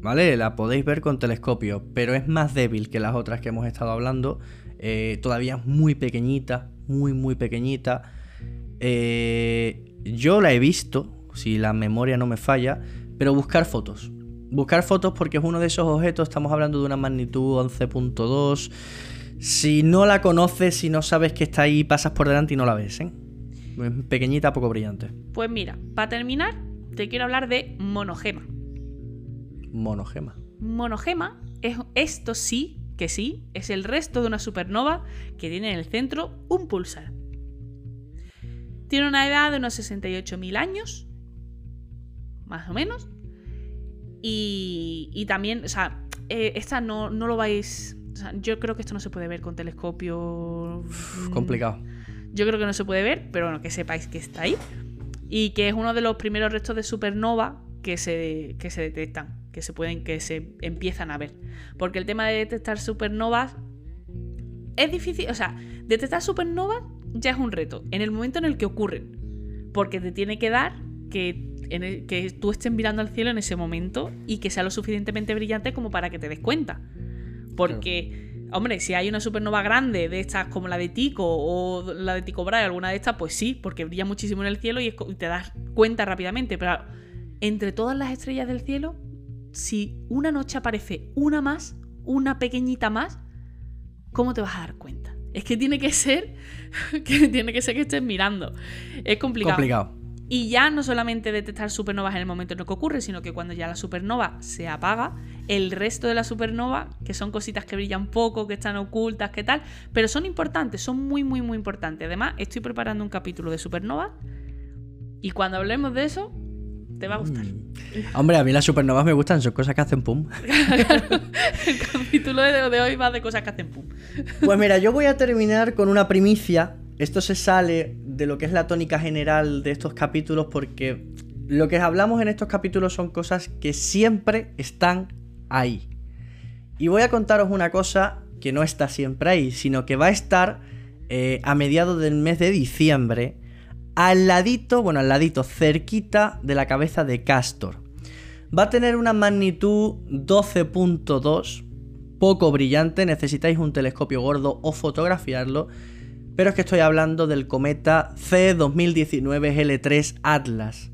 ¿Vale? La podéis ver con telescopio, pero es más débil que las otras que hemos estado hablando. Eh, todavía es muy pequeñita, muy, muy pequeñita. Eh, yo la he visto, si la memoria no me falla, pero buscar fotos. Buscar fotos porque es uno de esos objetos, estamos hablando de una magnitud 11.2. Si no la conoces, si no sabes que está ahí, pasas por delante y no la ves, ¿eh? Es pequeñita, poco brillante. Pues mira, para terminar, te quiero hablar de monogema. Monogema. Monogema es esto sí, que sí, es el resto de una supernova que tiene en el centro un pulsar. Tiene una edad de unos 68.000 años, más o menos. Y, y también, o sea, eh, esta no, no lo vais... o sea, yo creo que esto no se puede ver con telescopio. mm, Complicado. Yo creo que no se puede ver, pero bueno, que sepáis que está ahí. Y que es uno de los primeros restos de supernova que se, que se detectan, que se pueden, que se empiezan a ver. Porque el tema de detectar supernovas es difícil, o sea, detectar supernovas ya es un reto, en el momento en el que ocurren. Porque te tiene que dar que, en el- que tú estés mirando al cielo en ese momento y que sea lo suficientemente brillante como para que te des cuenta. Porque, hombre, si hay una supernova grande de estas como la de Tico o la de Tycho Brahe, alguna de estas, pues sí, porque brilla muchísimo en el cielo y te das cuenta rápidamente. Pero entre todas las estrellas del cielo, si una noche aparece una más, una pequeñita más, ¿cómo te vas a dar cuenta? Es que tiene que ser que tiene que ser que estés mirando. Es complicado. Complicado. Y ya no solamente detectar supernovas en el momento en el que ocurre, sino que cuando ya la supernova se apaga, el resto de la supernova, que son cositas que brillan poco, que están ocultas, que tal, pero son importantes, son muy, muy, muy importantes. Además, estoy preparando un capítulo de supernovas y cuando hablemos de eso, te va a gustar. Hombre, a mí las supernovas me gustan, son cosas que hacen pum. El capítulo de, de hoy va de cosas que hacen pum. Pues mira, yo voy a terminar con una primicia. Esto se sale de lo que es la tónica general de estos capítulos porque lo que hablamos en estos capítulos son cosas que siempre están ahí. Y voy a contaros una cosa que no está siempre ahí, sino que va a estar eh, a mediados del mes de diciembre, al ladito, bueno, al ladito, cerquita de la cabeza de Castor. Va a tener una magnitud 12.2, poco brillante, necesitáis un telescopio gordo o fotografiarlo, pero es que estoy hablando del cometa C2019 L3 Atlas.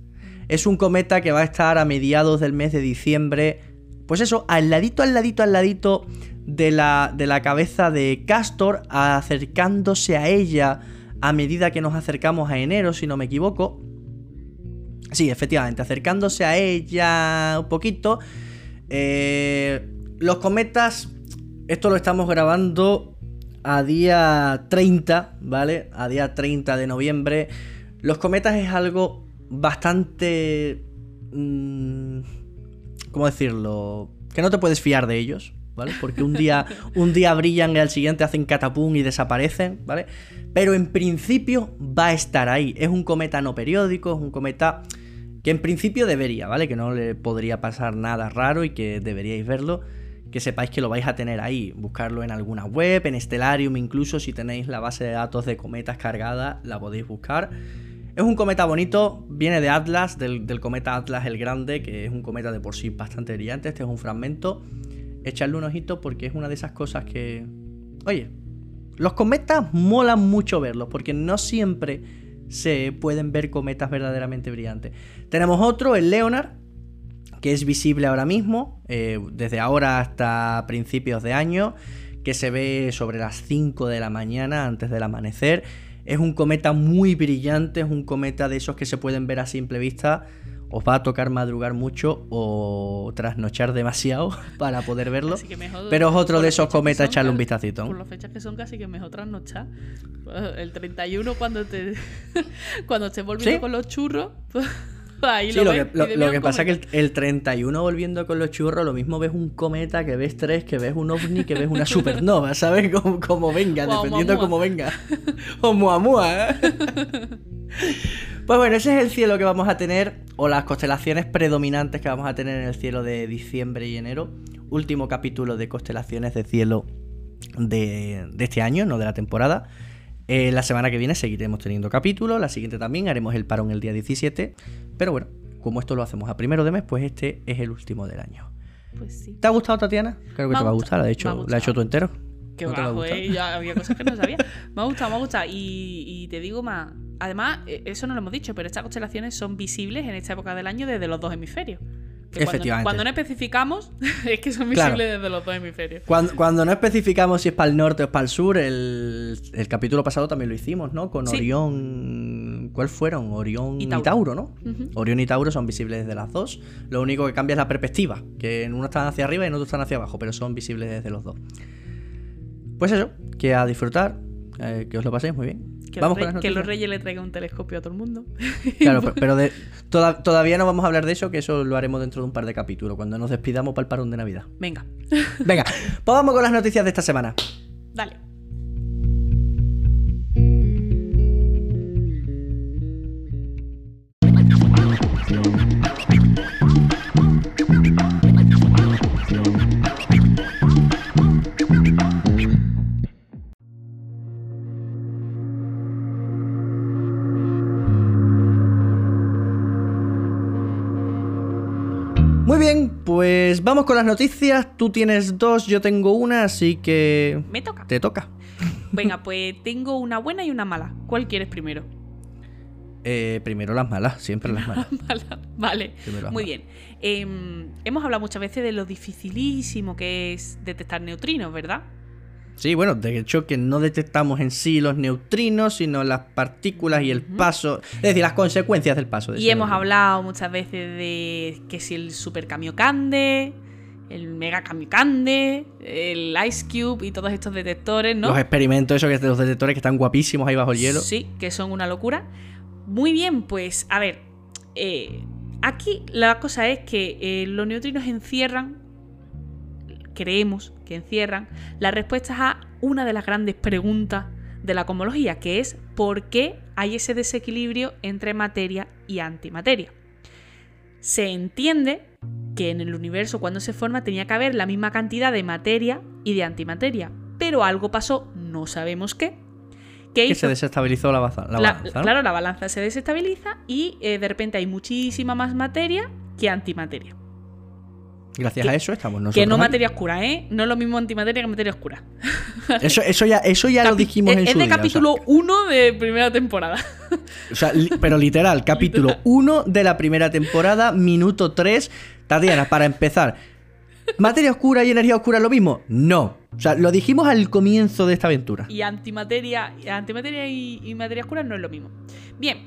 Es un cometa que va a estar a mediados del mes de diciembre, pues eso, al ladito, al ladito, al ladito de la, de la cabeza de Castor, acercándose a ella a medida que nos acercamos a enero, si no me equivoco. Sí, efectivamente, acercándose a ella un poquito. Eh, los cometas, esto lo estamos grabando a día 30, ¿vale? A día 30 de noviembre. Los cometas es algo bastante... mm, ¿Cómo decirlo? Que no te puedes fiar de ellos, ¿vale? Porque un día, un día brillan y al siguiente hacen catapum y desaparecen, ¿vale? Pero en principio va a estar ahí. Es un cometa no periódico, es un cometa que en principio debería, ¿vale? Que no le podría pasar nada raro y que deberíais verlo. Que sepáis que lo vais a tener ahí. Buscarlo en alguna web, en Stellarium, incluso si tenéis la base de datos de cometas cargada, la podéis buscar. Es un cometa bonito, viene de Atlas, del, cometa Atlas el Grande, que es un cometa de por sí bastante brillante. Este es un fragmento. Echarle un ojito porque es una de esas cosas que. Oye, los cometas molan mucho verlos porque no siempre se pueden ver cometas verdaderamente brillantes. Tenemos otro, el Leonard, que es visible ahora mismo, eh, desde ahora hasta principios de año, que se ve sobre las 5 de la mañana antes del amanecer. Es un cometa muy brillante, es un cometa de esos que se pueden ver a simple vista. Os va a tocar madrugar mucho o trasnochar demasiado para poder verlo. Así que mejor- Pero es otro de esos cometas, echarle un vistacito. Por las fechas que son casi que mejor trasnochar. El 31 cuando te cuando estés volviendo ¿Sí? con los churros. Ahí Sí, lo, que, lo, lo pasa es que el, el 31 volviendo con los churros, lo mismo ves un cometa, que ves tres, que ves un ovni, que ves una supernova, ¿sabes? Como, como venga, dependiendo Oumuamua. cómo venga. O Muamua, ¿eh? Pues bueno, ese es el cielo que vamos a tener, o las constelaciones predominantes que vamos a tener en el cielo de diciembre y enero. Último capítulo de constelaciones de cielo de, de este año, no de la temporada. Eh, la semana que viene seguiremos teniendo capítulos, la siguiente también, haremos el parón el día 17. Pero bueno, como esto lo hacemos a primero de mes, pues este es el último del año. Pues sí. ¿Te ha gustado, Tatiana? Creo que Me te va a gustar, la ha hecho, la hecho tú entero. Qué ¿No te va a bajo, gustar? ¿eh? Ya había cosas que no sabía. Me ha gustado, me ha gustado. Y, y te digo más. Además, eh, eso no lo hemos dicho, pero estas constelaciones son visibles en esta época del año desde los dos hemisferios. Que Efectivamente. Cuando, no especificamos, es que son Claro. visibles desde los dos hemisferios. Cuando, cuando no especificamos si es para el norte o es para el sur, el, el capítulo pasado también lo hicimos, ¿no? Con Sí. Orión. ¿Cuál fueron? Orión Y y Tauro. ¿no? Orión y Tauro son visibles desde las dos. Lo único que cambia es la perspectiva, que en uno están hacia arriba y en otro están hacia abajo, pero son visibles desde los dos. Pues eso, que a disfrutar, eh, que os lo paséis muy bien. Que, Vamos los rey- que los reyes le traigan un telescopio a todo el mundo. Claro, pe- pero de- toda- todavía no vamos a hablar de eso, que eso lo haremos dentro de un par de capítulos, cuando nos despidamos para el parón de Navidad. Venga, Venga, pues vamos con las noticias de esta semana. dale. Pues vamos con las noticias. Tú tienes dos, yo tengo una, así que Me toca. te toca. Venga, pues tengo una buena y una mala. ¿Cuál quieres primero? Eh, primero las malas, siempre las malas. Mala. Vale. Primero las Muy malas. bien. Em, hemos hablado muchas veces de lo dificilísimo que es detectar neutrinos, ¿verdad? Sí, bueno, de hecho que no detectamos en sí los neutrinos, sino las partículas y el paso, es decir, las consecuencias del paso. de Y hemos neutrino. hablado muchas veces de que si el Super Kamiokande, el Mega Kamiokande, el Ice Cube y todos estos detectores, ¿no? Los experimentos, esos que los detectores que están guapísimos ahí bajo el hielo. Sí, que son una locura. Muy bien, pues a ver, eh, aquí la cosa es que eh, los neutrinos encierran, creemos que encierran, las respuestas a una de las grandes preguntas de la cosmología, que es por qué hay ese desequilibrio entre materia y antimateria. Se entiende que en el universo cuando se forma tenía que haber la misma cantidad de materia y de antimateria, pero algo pasó, no sabemos qué, que Que hizo se desestabilizó la, baza- la la- balanza. ¿no? Claro, la balanza se desestabiliza y eh, de repente hay muchísima más materia que antimateria. Gracias que- a eso estamos nosotros. que no materia oscura, ¿eh? No es lo mismo antimateria que materia oscura. Eso, eso ya, eso ya lo dijimos es, en es su de día, o sea, capítulo 1 de primera temporada. O sea, li- pero literal, capítulo 1 de la primera temporada, minuto 3. Tatiana, para empezar, ¿materia oscura y energía oscura es lo mismo? No. O sea, lo dijimos al comienzo de esta aventura. Y antimateria, antimateria y, y materia oscura no es lo mismo. Bien,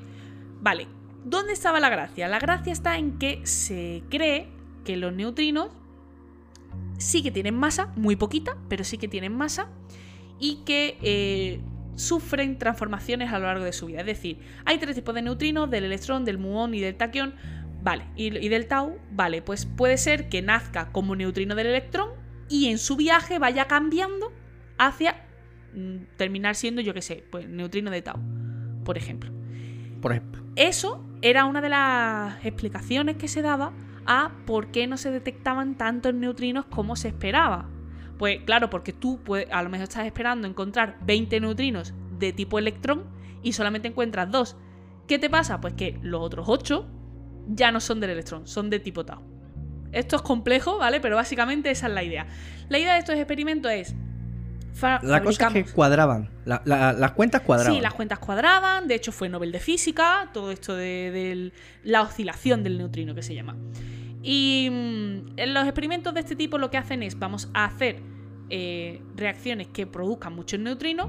vale. ¿Dónde estaba la gracia? La gracia está en que se cree que los neutrinos sí que tienen masa, muy poquita, pero sí que tienen masa, y que eh, sufren transformaciones a lo largo de su vida. Es decir, hay tres tipos de neutrinos, del electrón, del muón y del taquión. Vale, y, y del tau, vale, pues puede ser que nazca como neutrino del electrón y en su viaje vaya cambiando hacia mm, terminar siendo, yo qué sé, pues neutrino de tau, por ejemplo. Por ejemplo. Eso era una de las explicaciones que se daba a por qué no se detectaban tantos neutrinos como se esperaba. Pues claro, porque tú a lo mejor estás esperando encontrar 20 neutrinos de tipo electrón y solamente encuentras dos. ¿Qué te pasa? Pues que los otros 8 ya no son del electrón, son de tipo tau. Esto es complejo, ¿vale? Pero básicamente esa es la idea. La idea de estos experimentos es... La cosa es que cuadraban. La- la- las cuentas cuadraban. Sí, las cuentas cuadraban, de hecho fue Nobel de Física, todo esto de, la oscilación del neutrino que se llama. Y mm, en los experimentos de este tipo lo que hacen es, vamos a hacer eh, reacciones que produzcan muchos neutrinos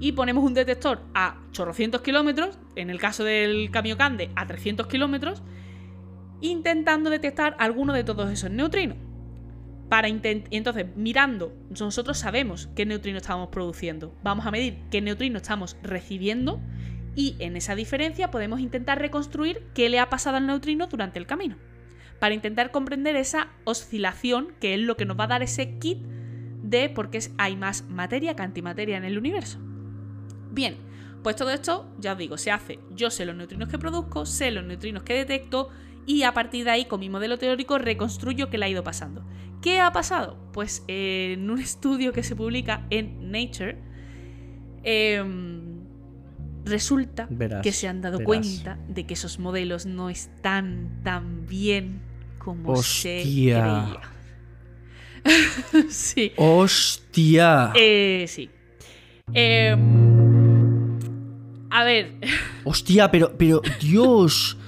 y ponemos un detector a chorrocientos kilómetros, en el caso del Kamiokande a 300 kilómetros, intentando detectar alguno de todos esos neutrinos. Para y entonces, mirando, nosotros sabemos qué neutrino estamos produciendo. Vamos a medir qué neutrino estamos recibiendo Y en esa diferencia podemos intentar reconstruir qué le ha pasado al neutrino durante el camino. Para intentar comprender esa oscilación, que es lo que nos va a dar ese kit de por qué hay más materia que antimateria en el universo. Bien, pues todo esto, ya os digo, se hace. Yo sé los neutrinos que produzco, sé los neutrinos que detecto y a partir de ahí, con mi modelo teórico, reconstruyo qué le ha ido pasando. ¿Qué ha pasado? Pues en un estudio que se publica en Nature, em, resulta que se han dado cuenta de que esos modelos no están tan bien como se creía. sí. ¡Hostia! Eh, sí. Eh, a ver. Hostia, pero, pero, Dios.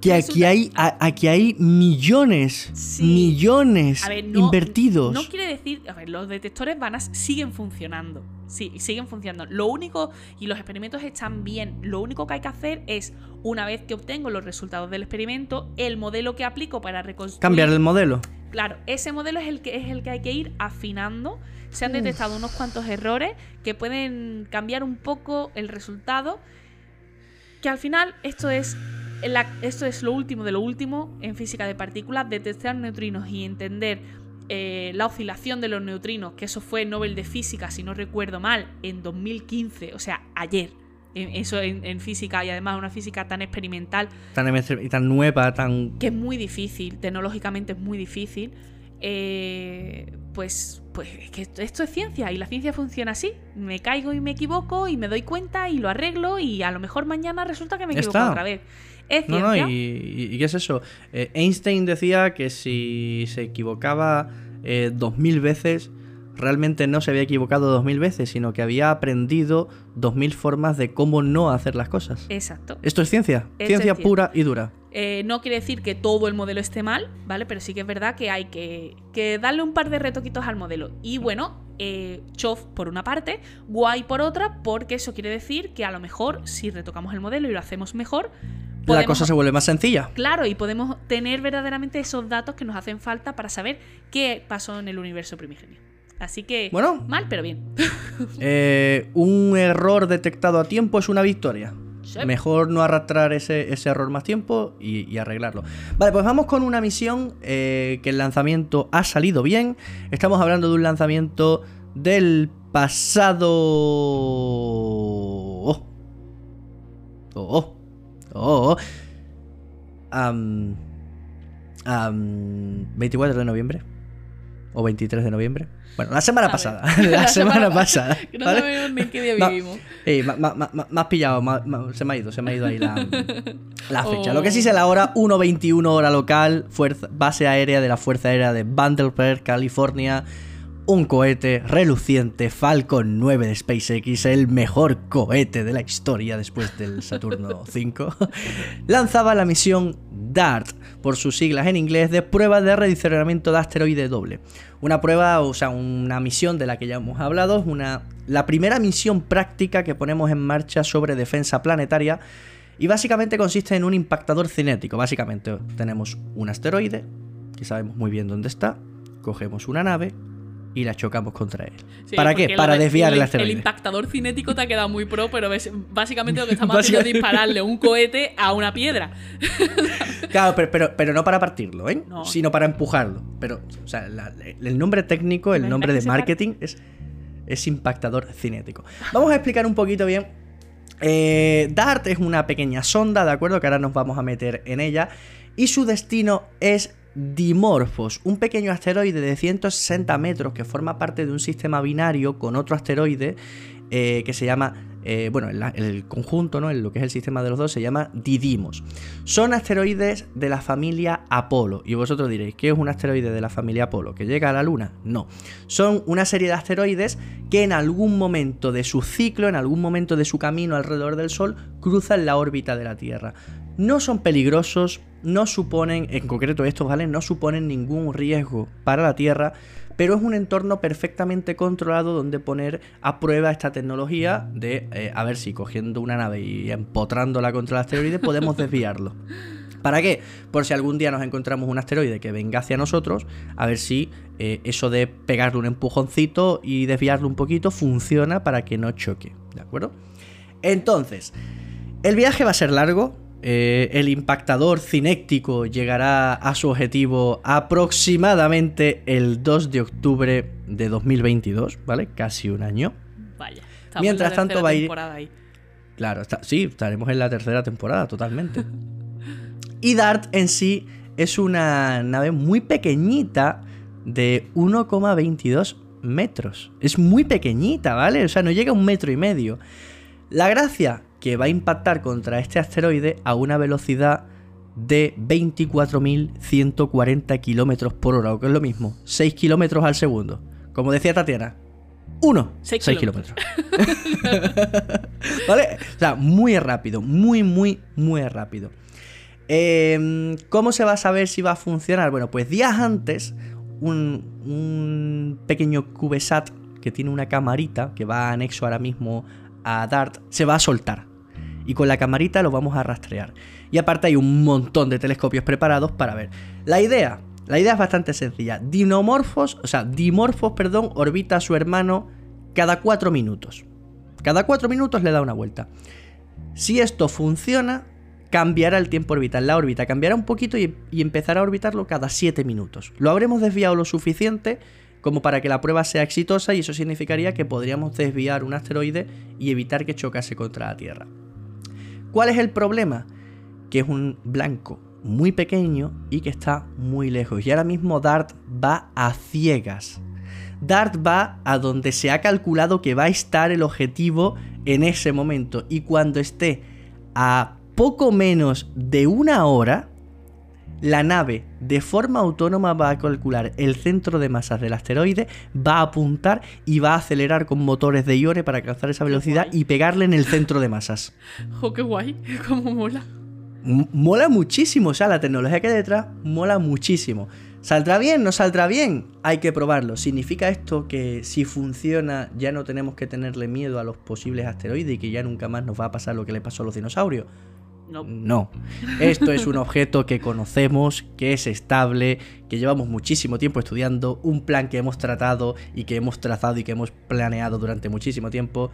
Que aquí hay, aquí hay millones, millones invertidos. No quiere decir, a ver, los detectores vanas siguen funcionando. Sí, siguen funcionando. Lo único, y los experimentos están bien, lo único que hay que hacer es, una vez que obtengo los resultados del experimento, el modelo que aplico para reconstruir. Cambiar el modelo. Claro, ese modelo es el que, es el que hay que ir afinando. Se han detectado unos cuantos errores que pueden cambiar un poco el resultado. Que al final esto es, esto es lo último de lo último en física de partículas, detectar neutrinos y entender eh, la oscilación de los neutrinos, que eso fue Nobel de Física, si no recuerdo mal, en 2015, o sea, ayer eso en, física y además una física tan experimental. Tan, y tan nueva, tan... Que es muy difícil, tecnológicamente es muy difícil. Eh, pues, pues que esto es ciencia y la ciencia funciona así. Me caigo y me equivoco y me doy cuenta y lo arreglo y a lo mejor mañana resulta que me equivoco otra vez. Es. No, no, y, qué es eso? Eh, Einstein decía que si se equivocaba eh, dos mil veces realmente no se había equivocado dos mil veces, sino que había aprendido dos mil formas de cómo no hacer las cosas. Exacto. Esto es ciencia, ciencia pura y dura. Eh, no quiere decir que todo el modelo esté mal, ¿vale? Pero sí que es verdad que hay que, darle un par de retoquitos al modelo. Y bueno, eh, chof por una parte, guay por otra, porque eso quiere decir que a lo mejor si retocamos el modelo y lo hacemos mejor, la cosa se vuelve más sencilla. Claro, y podemos tener verdaderamente esos datos que nos hacen falta para saber qué pasó en el universo primigenio. Así que, bueno, mal, pero bien. Eh, un error detectado a tiempo es una victoria. Mejor no arrastrar ese, error más tiempo y, arreglarlo. Vale, pues vamos con una misión eh, que el lanzamiento ha salido bien. Estamos hablando de un lanzamiento del pasado... Oh. Oh. Oh. 24 de noviembre. O 23 de noviembre. Bueno, la semana pasada. La, semana, pasada. no sabemos ni qué día vivimos. me, has pillado, se me ha ido, se me ha ido ahí la, fecha. Lo que sí sé la hora, 1.21 hora local, fuerza, base aérea de la Fuerza Aérea de Vandenberg, California. Un cohete reluciente Falcon 9 de SpaceX, el mejor cohete de la historia después del Saturno 5, lanzaba la misión DART, por sus siglas en inglés, de prueba de redireccionamiento de asteroide doble. Una prueba, o sea, una misión de la que ya hemos hablado, una, la primera misión práctica que ponemos en marcha sobre defensa planetaria y básicamente consiste en un impactador cinético. Básicamente tenemos un asteroide, que sabemos muy bien dónde está, cogemos una nave y la chocamos contra él. ¿Para qué? Para desviar el, asteroide. El impactador cinético te ha quedado muy pro, pero básicamente lo que estamos haciendo es dispararle un cohete a una piedra. claro, pero, pero, no para partirlo, ¿eh? Sino para empujarlo. Pero, o sea, el nombre técnico, el nombre de marketing es, es impactador cinético. Vamos a explicar un poquito bien eh, DART es una pequeña sonda, ¿de acuerdo? Que ahora nos vamos a meter en ella. Y su destino es Dimorphos, un pequeño asteroide de 160 metros que forma parte de un sistema binario con otro asteroide eh, que se llama, eh, bueno, el, conjunto, ¿no? En lo que es el sistema de los dos se llama Didymos. Son asteroides de la familia Apolo. Y vosotros diréis, ¿qué es un asteroide de la familia Apolo? ¿Que llega a la Luna? No. Son una serie de asteroides que en algún momento de su ciclo, en algún momento de su camino alrededor del Sol, cruzan la órbita de la Tierra no son peligrosos, no suponen, en concreto estos, ¿vale? No suponen ningún riesgo para la Tierra, pero es un entorno perfectamente controlado donde poner a prueba esta tecnología de eh, a ver si cogiendo una nave y empotrándola contra el asteroide podemos desviarlo. ¿Para qué? Por si algún día nos encontramos un asteroide que venga hacia nosotros, a ver si eh, eso de pegarle un empujoncito y desviarlo un poquito funciona para que no choque, ¿de acuerdo? Entonces, El viaje va a ser largo. Eh, el impactador cinéctico llegará a su objetivo aproximadamente el 2 de octubre de 2022, ¿vale? Casi un año. Vaya. estamos Mientras en la tanto va a ir- temporada ahí. Claro, está- sí, estaremos en la tercera temporada, totalmente. Y Dart en sí es una nave muy pequeñita de 1,22 metros. Es muy pequeñita, ¿vale? O sea, no llega a un metro y medio. La gracia que va a impactar contra este asteroide a una velocidad de 24.140 kilómetros por hora, o que es lo mismo, 6 kilómetros al segundo. Como decía Tatiana, 1, Seis 6 kilómetros. ¿Vale? O sea, muy rápido, muy, muy, muy rápido. Eh, ¿Cómo se va a saber si va a funcionar? Bueno, pues días antes, un, un pequeño CubeSat que tiene una camarita que va anexo ahora mismo a DART se va a soltar. Y con la camarita lo vamos a rastrear. Y aparte hay un montón de telescopios preparados para ver. La idea, la idea es bastante sencilla. Dinomorphos, o sea, Dimorphos, perdón, orbita a su hermano cada 4 minutos. Cada 4 minutos le da una vuelta. Si esto funciona, cambiará el tiempo orbital. La órbita cambiará un poquito y, y empezará a orbitarlo cada 7 minutos. Lo habremos desviado lo suficiente como para que la prueba sea exitosa y eso significaría que podríamos desviar un asteroide y evitar que chocase contra la Tierra. ¿Cuál es el problema? Que es un blanco muy pequeño y que está muy lejos. Y ahora mismo DART va a ciegas. DART va a donde se ha calculado que va a estar el objetivo en ese momento. Y cuando esté a poco menos de una hora, la nave de forma autónoma va a calcular el centro de masas del asteroide, va a apuntar y va a acelerar con motores de iones para alcanzar esa velocidad y pegarle en el centro de masas. Jo, qué guay. Cómo mola. M- mola muchísimo, o sea, la tecnología que hay detrás mola muchísimo. ¿Saldrá bien? ¿No saldrá bien? Hay que probarlo. ¿Significa esto que si funciona ya no tenemos que tenerle miedo a los posibles asteroides y que ya nunca más nos va a pasar lo que le pasó a los dinosaurios? No. No. Esto es un objeto que conocemos, que es estable, que llevamos muchísimo tiempo estudiando, un plan que hemos tratado y que hemos trazado y que hemos planeado durante muchísimo tiempo.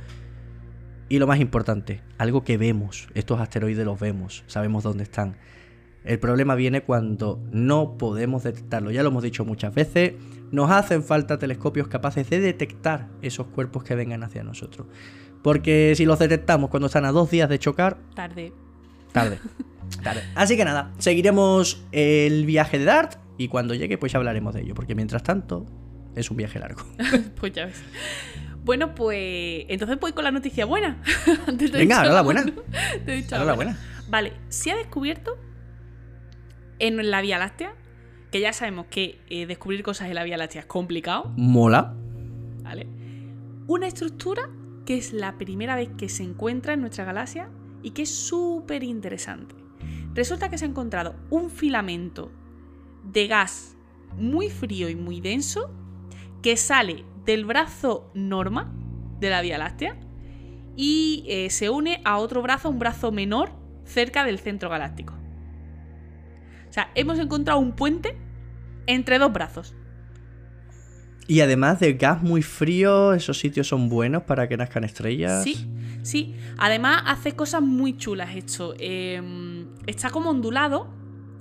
Y lo más importante, algo que vemos. Estos asteroides los vemos, sabemos dónde están. El problema viene cuando no podemos detectarlo. Ya lo hemos dicho muchas veces. Nos hacen falta telescopios capaces de detectar esos cuerpos que vengan hacia nosotros. Porque si los detectamos cuando están a dos días de chocar, Tarde. Tarde. Tarde. Así que nada, seguiremos el viaje de Dart y cuando llegue pues ya hablaremos de ello, porque mientras tanto es un viaje largo. Pues ya ves. Bueno, pues entonces voy con la noticia buena. Antes Venga, ahora la buena. Te he dicho Ahora la buena. Vale, se ha descubierto en la Vía Láctea, que ya sabemos que eh, descubrir cosas en la Vía Láctea es complicado, Mola. ¿vale? Una estructura que es la primera vez que se encuentra en nuestra galaxia y que es súper interesante. Resulta que se ha encontrado un filamento de gas muy frío y muy denso que sale del brazo norma de la Vía Láctea y eh, se une a otro brazo, un brazo menor, cerca del centro galáctico. O sea, hemos encontrado un puente entre dos brazos. Y además de gas muy frío, esos sitios son buenos para que nazcan estrellas. Sí, sí. Además hace cosas muy chulas esto. Eh, está como ondulado.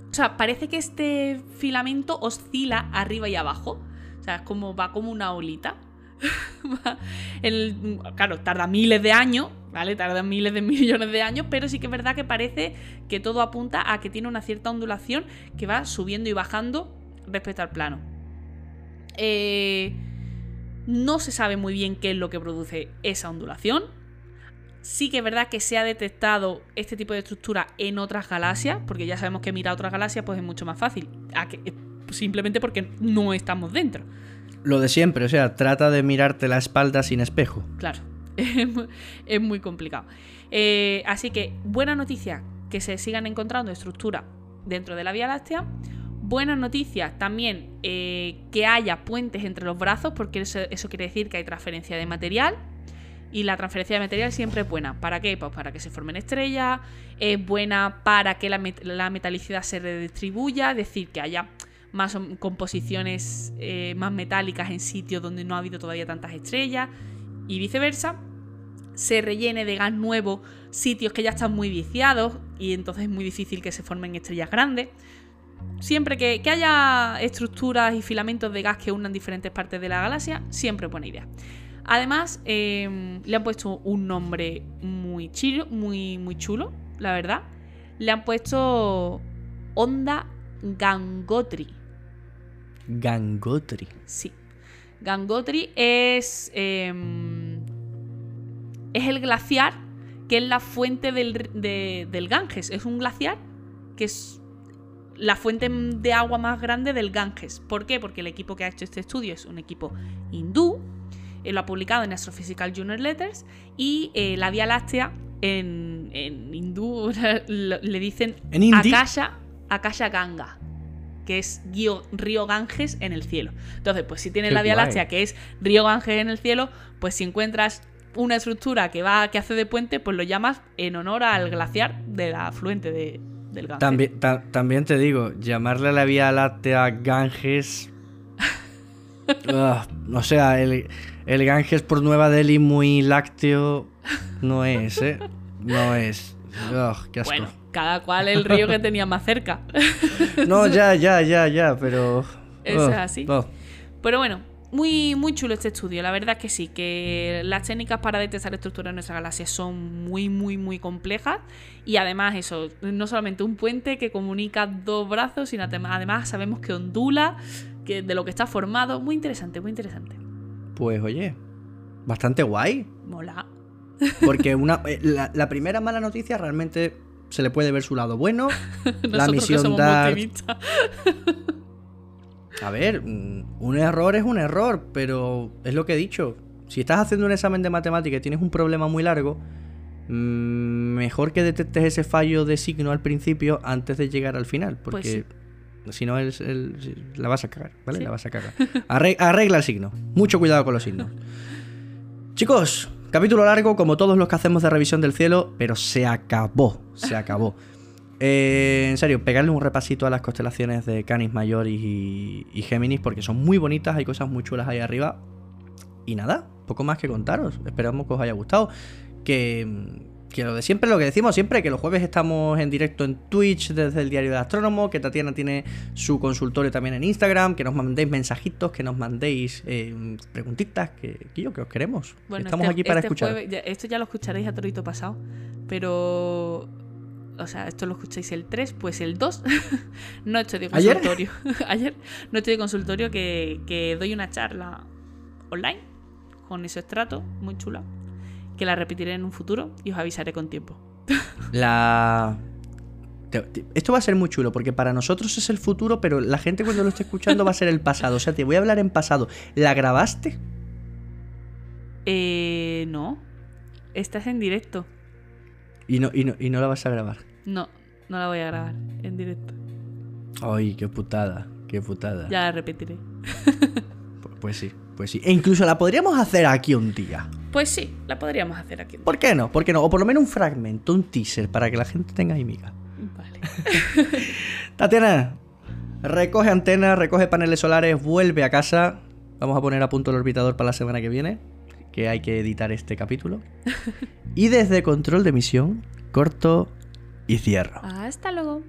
O sea, parece que este filamento oscila arriba y abajo. O sea, es como va como una olita. El- claro, tarda miles de años, ¿vale? Tarda miles de millones de años, pero sí que es verdad que parece que todo apunta a que tiene una cierta ondulación que va subiendo y bajando respecto al plano. Eh, no se sabe muy bien qué es lo que produce esa ondulación. Sí que es verdad que se ha detectado este tipo de estructura en otras galaxias, porque ya sabemos que mirar otras galaxias pues es mucho más fácil. a eh, simplemente porque no estamos dentro. Lo de siempre, o sea, trata de mirarte la espalda sin espejo. Claro, es mu- es muy complicado. Eh, así que buena noticia que se sigan encontrando estructuras dentro de la Vía Láctea. Buenas noticias también eh, que haya puentes entre los brazos, porque eso, eso quiere decir que hay transferencia de material. Y la transferencia de material siempre es buena. ¿Para qué? Pues para que se formen estrellas, es buena para que la, la metalicidad se redistribuya, es decir, que haya más om- composiciones eh, más metálicas en sitios donde no ha habido todavía tantas estrellas y viceversa. se rellene de gas nuevo sitios que ya están muy viciados y entonces es muy difícil que se formen estrellas grandes. Siempre que, haya estructuras y filamentos de gas que unan diferentes partes de la galaxia, siempre buena idea. Además, em, le han puesto un nombre muy chido, muy, muy chulo, la verdad. Le han puesto Onda Gangotri. Gangotri. Sí. Gangotri es. Em, es el glaciar que es la fuente del, del Ganges. Es un glaciar que es la fuente de agua más grande del Ganges. ¿Por qué? Porque el equipo que ha hecho este estudio es un equipo hindú. Eh, lo ha publicado en Astrophysical Journal Letters. Y eh, la Vía Láctea en, en hindú le dicen Akasha, Akasha Ganga que es río Ganges en el cielo. Entonces, pues si tienes la Vía Láctea, que es río Ganges en el cielo, pues si encuentras una estructura que va que hace de puente, pues lo llamas en honor al glaciar del afluente de, del Ganges. También, también te digo, llamarle a la Vía Láctea Ganges. o sea, el, el Ganges por Nueva Delhi muy lácteo no es, ¿eh? No es. qué asco. Bueno, cada cual el río que tenía más cerca. no, ya, ya, ya, ya, pero. Eso es así. Pero bueno, muy, muy chulo este estudio, la verdad que sí, que las técnicas para detectar estructuras en nuestra galaxia son muy, muy, muy complejas y además eso, no solamente un puente que comunica dos brazos, sino además sabemos que ondula, que de lo que está formado, muy interesante, muy interesante. Pues oye, bastante guay. Mola. Porque una, eh, la, primera mala noticia realmente se le puede ver su lado bueno. la misión que A ver, mm, un error es un error, pero es lo que he dicho. Si estás haciendo un examen de matemática y tienes un problema muy largo, mm, mejor que detectes ese fallo de signo al principio antes de llegar al final, pues porque si no la vas a cagar, ¿vale? La vas a cagar. Arregla el signo. Mucho cuidado con los signos. Chicos, capítulo largo como todos los que hacemos de revisión del cielo, pero se acabó, se acabó. Eh, en serio, pegarle un repasito a las constelaciones de Canis Mayor y, Géminis porque son muy bonitas, hay cosas muy chulas ahí arriba. Y nada, poco más que contaros. Esperamos que os haya gustado. Que, que lo de siempre, lo que decimos siempre, que los jueves estamos en directo en Twitch desde el Diario de Astrónomo, que Tatiana tiene su consultorio también en Instagram, que nos mandéis mensajitos, que nos mandéis eh, preguntitas, que, yo que os queremos. estamos este aquí para este escuchar. esto ya lo escucharéis a torito pasado, pero o sea, esto lo escucháis el 3, pues el 2 no estoy de consultorio. ¿Ayer? no estoy de consultorio que, doy una charla online con ese estrato muy chula que la repetiré en un futuro y os avisaré con tiempo. la esto va a ser muy chulo porque para nosotros es el futuro, pero la gente cuando lo esté escuchando va a ser el pasado. O sea, te voy a hablar en pasado. ¿La grabaste? Eh, no. Estás en directo. ¿Y no, y, no, ¿Y no la vas a grabar? No, no la voy a grabar en directo. Ay, qué putada, qué putada. Ya la repetiré. pues, pues, sí, pues sí. E incluso la podríamos hacer aquí un día. Pues sí, la podríamos hacer aquí. Un día. ¿Por qué no? ¿Por qué no? O por lo menos un fragmento, un teaser, para que la gente tenga ahí miga. Vale. Tatiana, recoge antenas, recoge paneles solares, vuelve a casa. Vamos a poner a punto el orbitador para la semana que viene que hay que editar este capítulo. y desde control de misión, corto y cierro. Hasta luego.